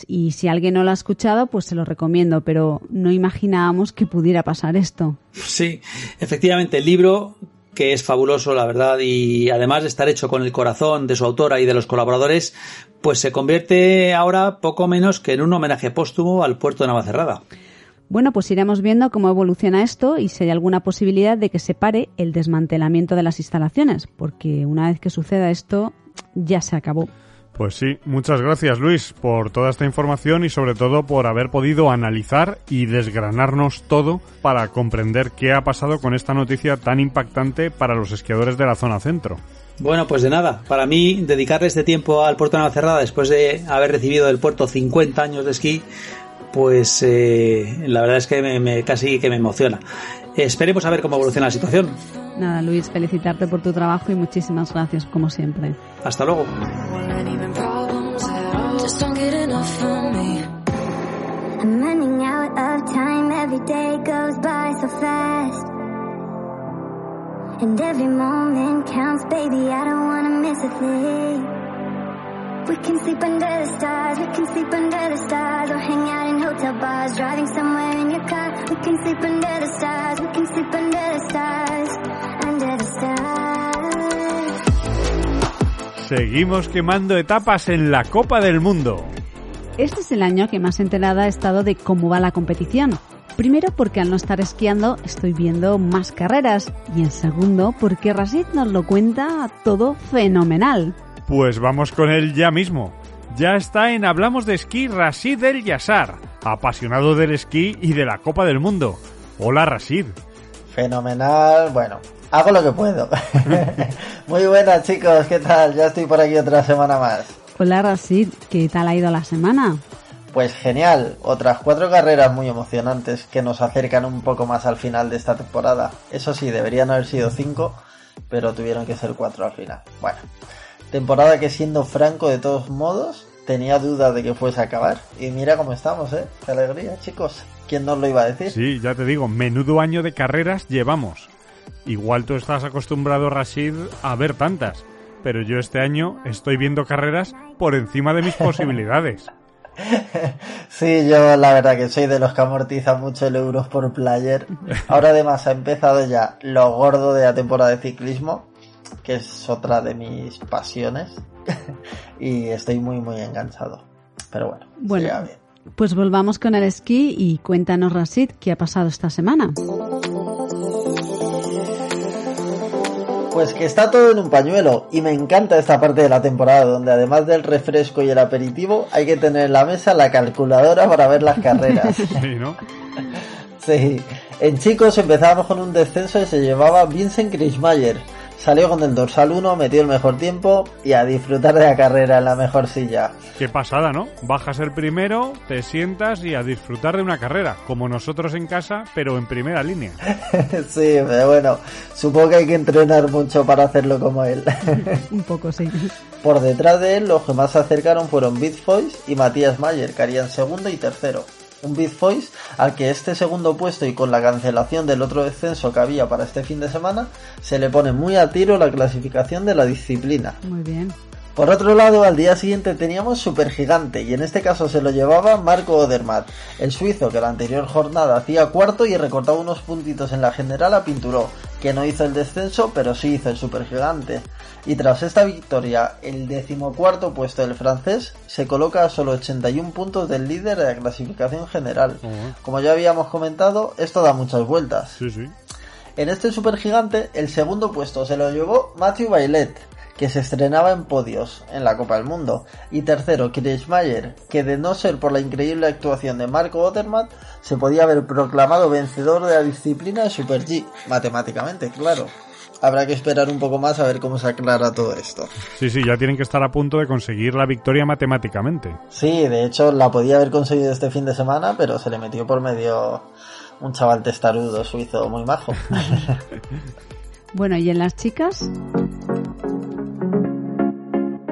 Y si alguien no lo ha escuchado, pues se lo recomiendo, pero no imaginábamos que pudiera pasar esto. Sí, efectivamente, el libro que es fabuloso, la verdad, y además de estar hecho con el corazón de su autora y de los colaboradores, pues se convierte ahora poco menos que en un homenaje póstumo al puerto de Navacerrada. Bueno, pues iremos viendo cómo evoluciona esto y si hay alguna posibilidad de que se pare el desmantelamiento de las instalaciones, porque una vez que suceda esto, ya se acabó. Pues sí, muchas gracias Luis por toda esta información y sobre todo por haber podido analizar y desgranarnos todo para comprender qué ha pasado con esta noticia tan impactante para los esquiadores de la zona centro. Bueno, pues de nada. Para mí, dedicarle este tiempo al puerto de Navacerrada después de haber recibido del puerto 50 años de esquí, pues eh, la verdad es que me, casi que me emociona. esperemos a ver cómo evoluciona la situación. Nada, Luis, felicitarte por tu trabajo y muchísimas gracias, como siempre. Hasta luego. I'm running out of time, every day goes by so fast. And every moment counts, baby, I don't wanna miss a thing. We can sleep under the stars, we can sleep under the stars, or hang out in hotel bars, driving somewhere in your car. We can sleep under the stars, we can sleep under the stars, under the stars. Seguimos quemando etapas en la Copa del Mundo. Este es el año que más enterada he estado de cómo va la competición. Primero porque al no estar esquiando estoy viendo más carreras y en segundo porque Rasid nos lo cuenta todo fenomenal. Pues vamos con él ya mismo. Ya está en Hablamos de Esquí Rasid El Yassar, apasionado del esquí y de la Copa del Mundo. Hola Rasid. Fenomenal, bueno, hago lo que puedo. (laughs) Muy buenas chicos, ¿qué tal? Ya estoy por aquí otra semana más. Hola Rasid, ¿qué tal ha ido la semana? Pues genial, otras cuatro carreras muy emocionantes que nos acercan un poco más al final de esta temporada. Eso sí, deberían haber sido cinco, pero tuvieron que ser cuatro al final. Bueno, temporada que siendo franco de todos modos, tenía dudas de que fuese a acabar. Y mira cómo estamos, ¿eh? Qué alegría, chicos. ¿Quién nos lo iba a decir? Sí, ya te digo, menudo año de carreras llevamos. Igual tú estás acostumbrado, Rashid, a ver tantas pero yo este año estoy viendo carreras por encima de mis (laughs) posibilidades. Sí, yo la verdad que soy de los que amortiza mucho el euros por player. Ahora además ha empezado ya lo gordo de la temporada de ciclismo, que es otra de mis pasiones. (laughs) y estoy muy muy enganchado. Pero bueno, bueno pues volvamos con el esquí y cuéntanos Rasid qué ha pasado esta semana. Pues que está todo en un pañuelo y me encanta esta parte de la temporada donde además del refresco y el aperitivo hay que tener en la mesa la calculadora para ver las carreras. (laughs) Sí, ¿no? Sí. En chicos empezábamos con un descenso y se llevaba Vincent Krismayer Salió con el dorsal 1, metió el mejor tiempo y a disfrutar de la carrera en la mejor silla. Qué pasada, ¿no? Bajas el primero, te sientas y a disfrutar de una carrera, como nosotros en casa, pero en primera línea. (laughs) sí, pero bueno, supongo que hay que entrenar mucho para hacerlo como él. (laughs) Un poco, sí. Por detrás de él, los que más se acercaron fueron Bitfoys y Matías Mayer, que harían segundo y tercero un Big al que este segundo puesto y con la cancelación del otro descenso que había para este fin de semana, se le pone muy a tiro la clasificación de la disciplina. Muy bien. Por otro lado, al día siguiente teníamos Super Gigante y en este caso se lo llevaba Marco Odermatt, el suizo que la anterior jornada hacía cuarto y recortaba unos puntitos en la general a Pinturó, que no hizo el descenso pero sí hizo el Super Gigante. Y tras esta victoria, el decimocuarto puesto del francés se coloca a solo 81 puntos del líder de la clasificación general. Como ya habíamos comentado, esto da muchas vueltas. Sí, sí. En este supergigante, el segundo puesto se lo llevó Matthew Bailet, que se estrenaba en podios en la Copa del Mundo, y tercero Chris Mayer, que de no ser por la increíble actuación de Marco Odermatt, se podía haber proclamado vencedor de la disciplina de Super G, matemáticamente, claro. Habrá que esperar un poco más a ver cómo se aclara todo esto. Sí, sí, ya tienen que estar a punto de conseguir la victoria matemáticamente. Sí, de hecho la podía haber conseguido este fin de semana, pero se le metió por medio un chaval testarudo suizo muy majo. (laughs) bueno, ¿y en las chicas?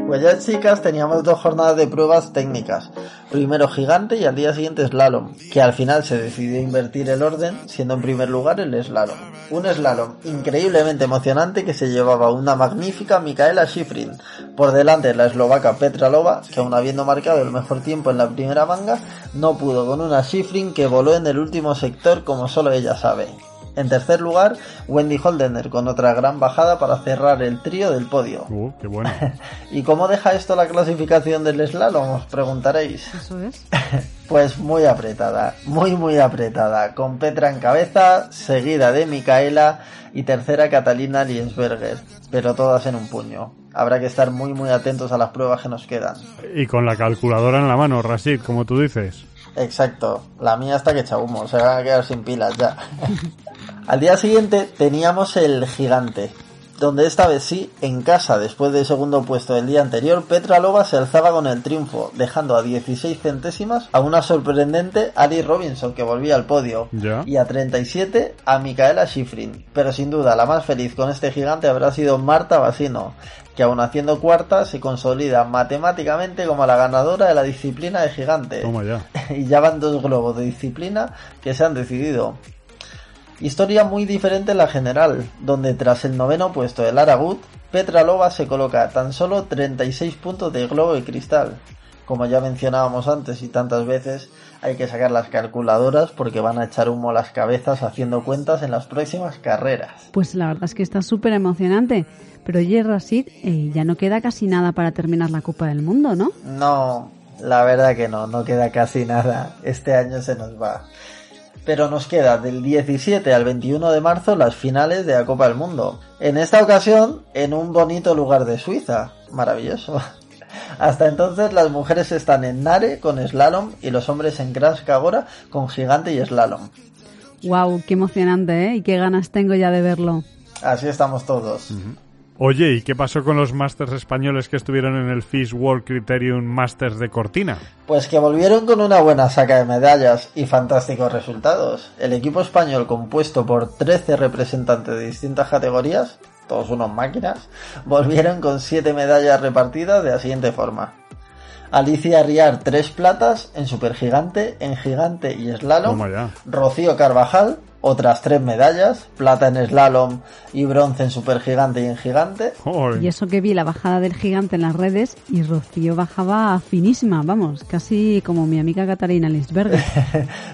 Pues ya chicas teníamos dos jornadas de pruebas técnicas. Primero gigante y al día siguiente slalom, que al final se decidió invertir el orden, siendo en primer lugar el slalom. Un slalom increíblemente emocionante que se llevaba una magnífica Micaela Schifrin. Por delante la eslovaca Petra Lova, que aun habiendo marcado el mejor tiempo en la primera manga, no pudo con una Schifrin que voló en el último sector como solo ella sabe. En tercer lugar, Wendy Holdener con otra gran bajada para cerrar el trío del podio. Uh, qué bueno. (laughs) ¿Y cómo deja esto la clasificación del slalom? Os preguntaréis. Eso es. (laughs) Pues muy apretada, muy muy apretada, con Petra en cabeza, seguida de Micaela y tercera Catalina Liensberger, pero todas en un puño. Habrá que estar muy muy atentos a las pruebas que nos quedan. Y con la calculadora en la mano, Rashid, como tú dices. Exacto, la mía está que echa humo, se van a quedar sin pilas ya. (laughs) Al día siguiente teníamos el gigante, donde esta vez sí, en casa, después del segundo puesto del día anterior, Petra Loba se alzaba con el triunfo, dejando a 16 centésimas a una sorprendente Ali Robinson que volvía al podio, Ya. y a 37 a Micaela Schifrin. Pero sin duda, la más feliz con este gigante habrá sido Marta Basino, que aun haciendo cuarta se consolida matemáticamente como la ganadora de la disciplina de gigante Toma ya. (laughs) y ya van dos globos de disciplina que se han decidido. Historia muy diferente en la general, donde tras el noveno puesto de Lara Good, Petra Loba se coloca tan solo 36 puntos de globo de cristal. Como ya mencionábamos antes y tantas veces, hay que sacar las calculadoras porque van a echar humo las cabezas haciendo cuentas en las próximas carreras. Pues la verdad es que está súper emocionante. Pero oye, Rasid, eh, ya no queda casi nada para terminar la Copa del Mundo, ¿no? No, la verdad que no, no queda casi nada. Este año se nos va. Pero nos queda del 17 al 21 de marzo las finales de la Copa del Mundo. En esta ocasión, en un bonito lugar de Suiza. Maravilloso. (laughs) Hasta entonces las mujeres están en Nare con slalom y los hombres en Gras Cagora con gigante y slalom. ¡Wow! ¡Qué emocionante, ¿eh? Y qué ganas tengo ya de verlo. Así estamos todos. Oye, ¿y qué pasó con los Masters españoles que estuvieron en el FIS World Criterium Masters de Cortina? Pues que volvieron con una buena saca de medallas y fantásticos resultados. El equipo español compuesto por 13 representantes de distintas categorías, todos unos máquinas, (laughs) volvieron con 7 medallas repartidas de la siguiente forma. Alicia Riar 3 platas en supergigante, en gigante y slalom. Rocío Carvajal otras 3 medallas, plata en slalom y bronce en supergigante y en gigante. Y eso que vi la bajada del gigante en las redes y Rocío bajaba finísima, vamos, casi como mi amiga Catarina Lisberger. (laughs)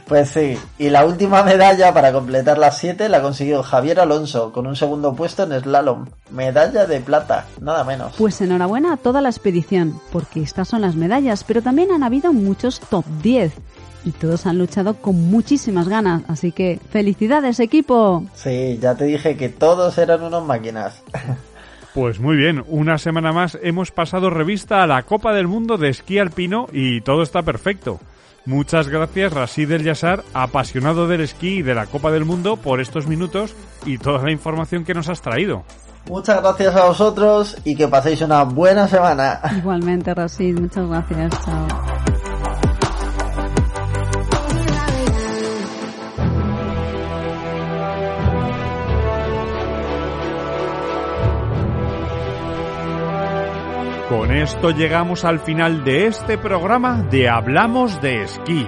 Pues sí, y la última medalla para completar las 7 la consiguió Javier Alonso con un segundo puesto en slalom. Medalla de plata, nada menos. Pues enhorabuena a toda la expedición, porque estas son las medallas, pero también han habido muchos top 10 y todos han luchado con muchísimas ganas, así que felicidades equipo. Sí, ya te dije que todos eran unos máquinas. (laughs) Pues muy bien, una semana más hemos pasado revista a la Copa del Mundo de esquí alpino y todo está perfecto. Muchas gracias Rasid El Yassar, apasionado del esquí y de la Copa del Mundo, por estos minutos y toda la información que nos has traído. Muchas gracias a vosotros y que paséis una buena semana. Igualmente, Rasid, muchas gracias. Chao. Con esto llegamos al final de este programa de Hablamos de Esquí.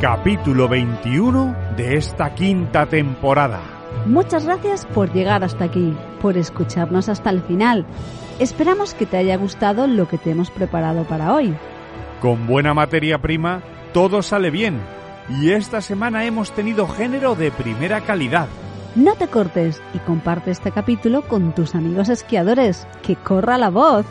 Capítulo 21 de esta quinta temporada. Muchas gracias por llegar hasta aquí, por escucharnos hasta el final. Esperamos que te haya gustado lo que te hemos preparado para hoy. Con buena materia prima, todo sale bien. Y esta semana hemos tenido género de primera calidad. No te cortes y comparte este capítulo con tus amigos esquiadores. ¡Que corra la voz!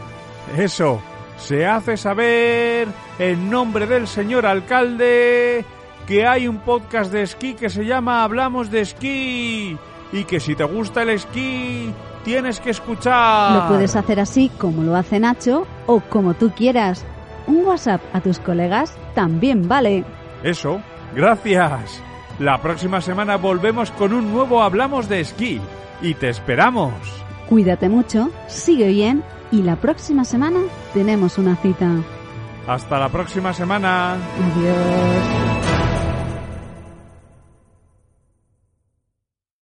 Eso, se hace saber en nombre del señor alcalde que hay un podcast de esquí que se llama Hablamos de Esquí y que si te gusta el esquí tienes que escuchar. Lo puedes hacer así como lo hace Nacho o como tú quieras. Un WhatsApp a tus colegas también vale. Eso, gracias. La próxima semana volvemos con un nuevo Hablamos de Esquí y te esperamos. Cuídate mucho, sigue bien y la próxima semana tenemos una cita. Hasta la próxima semana. Adiós.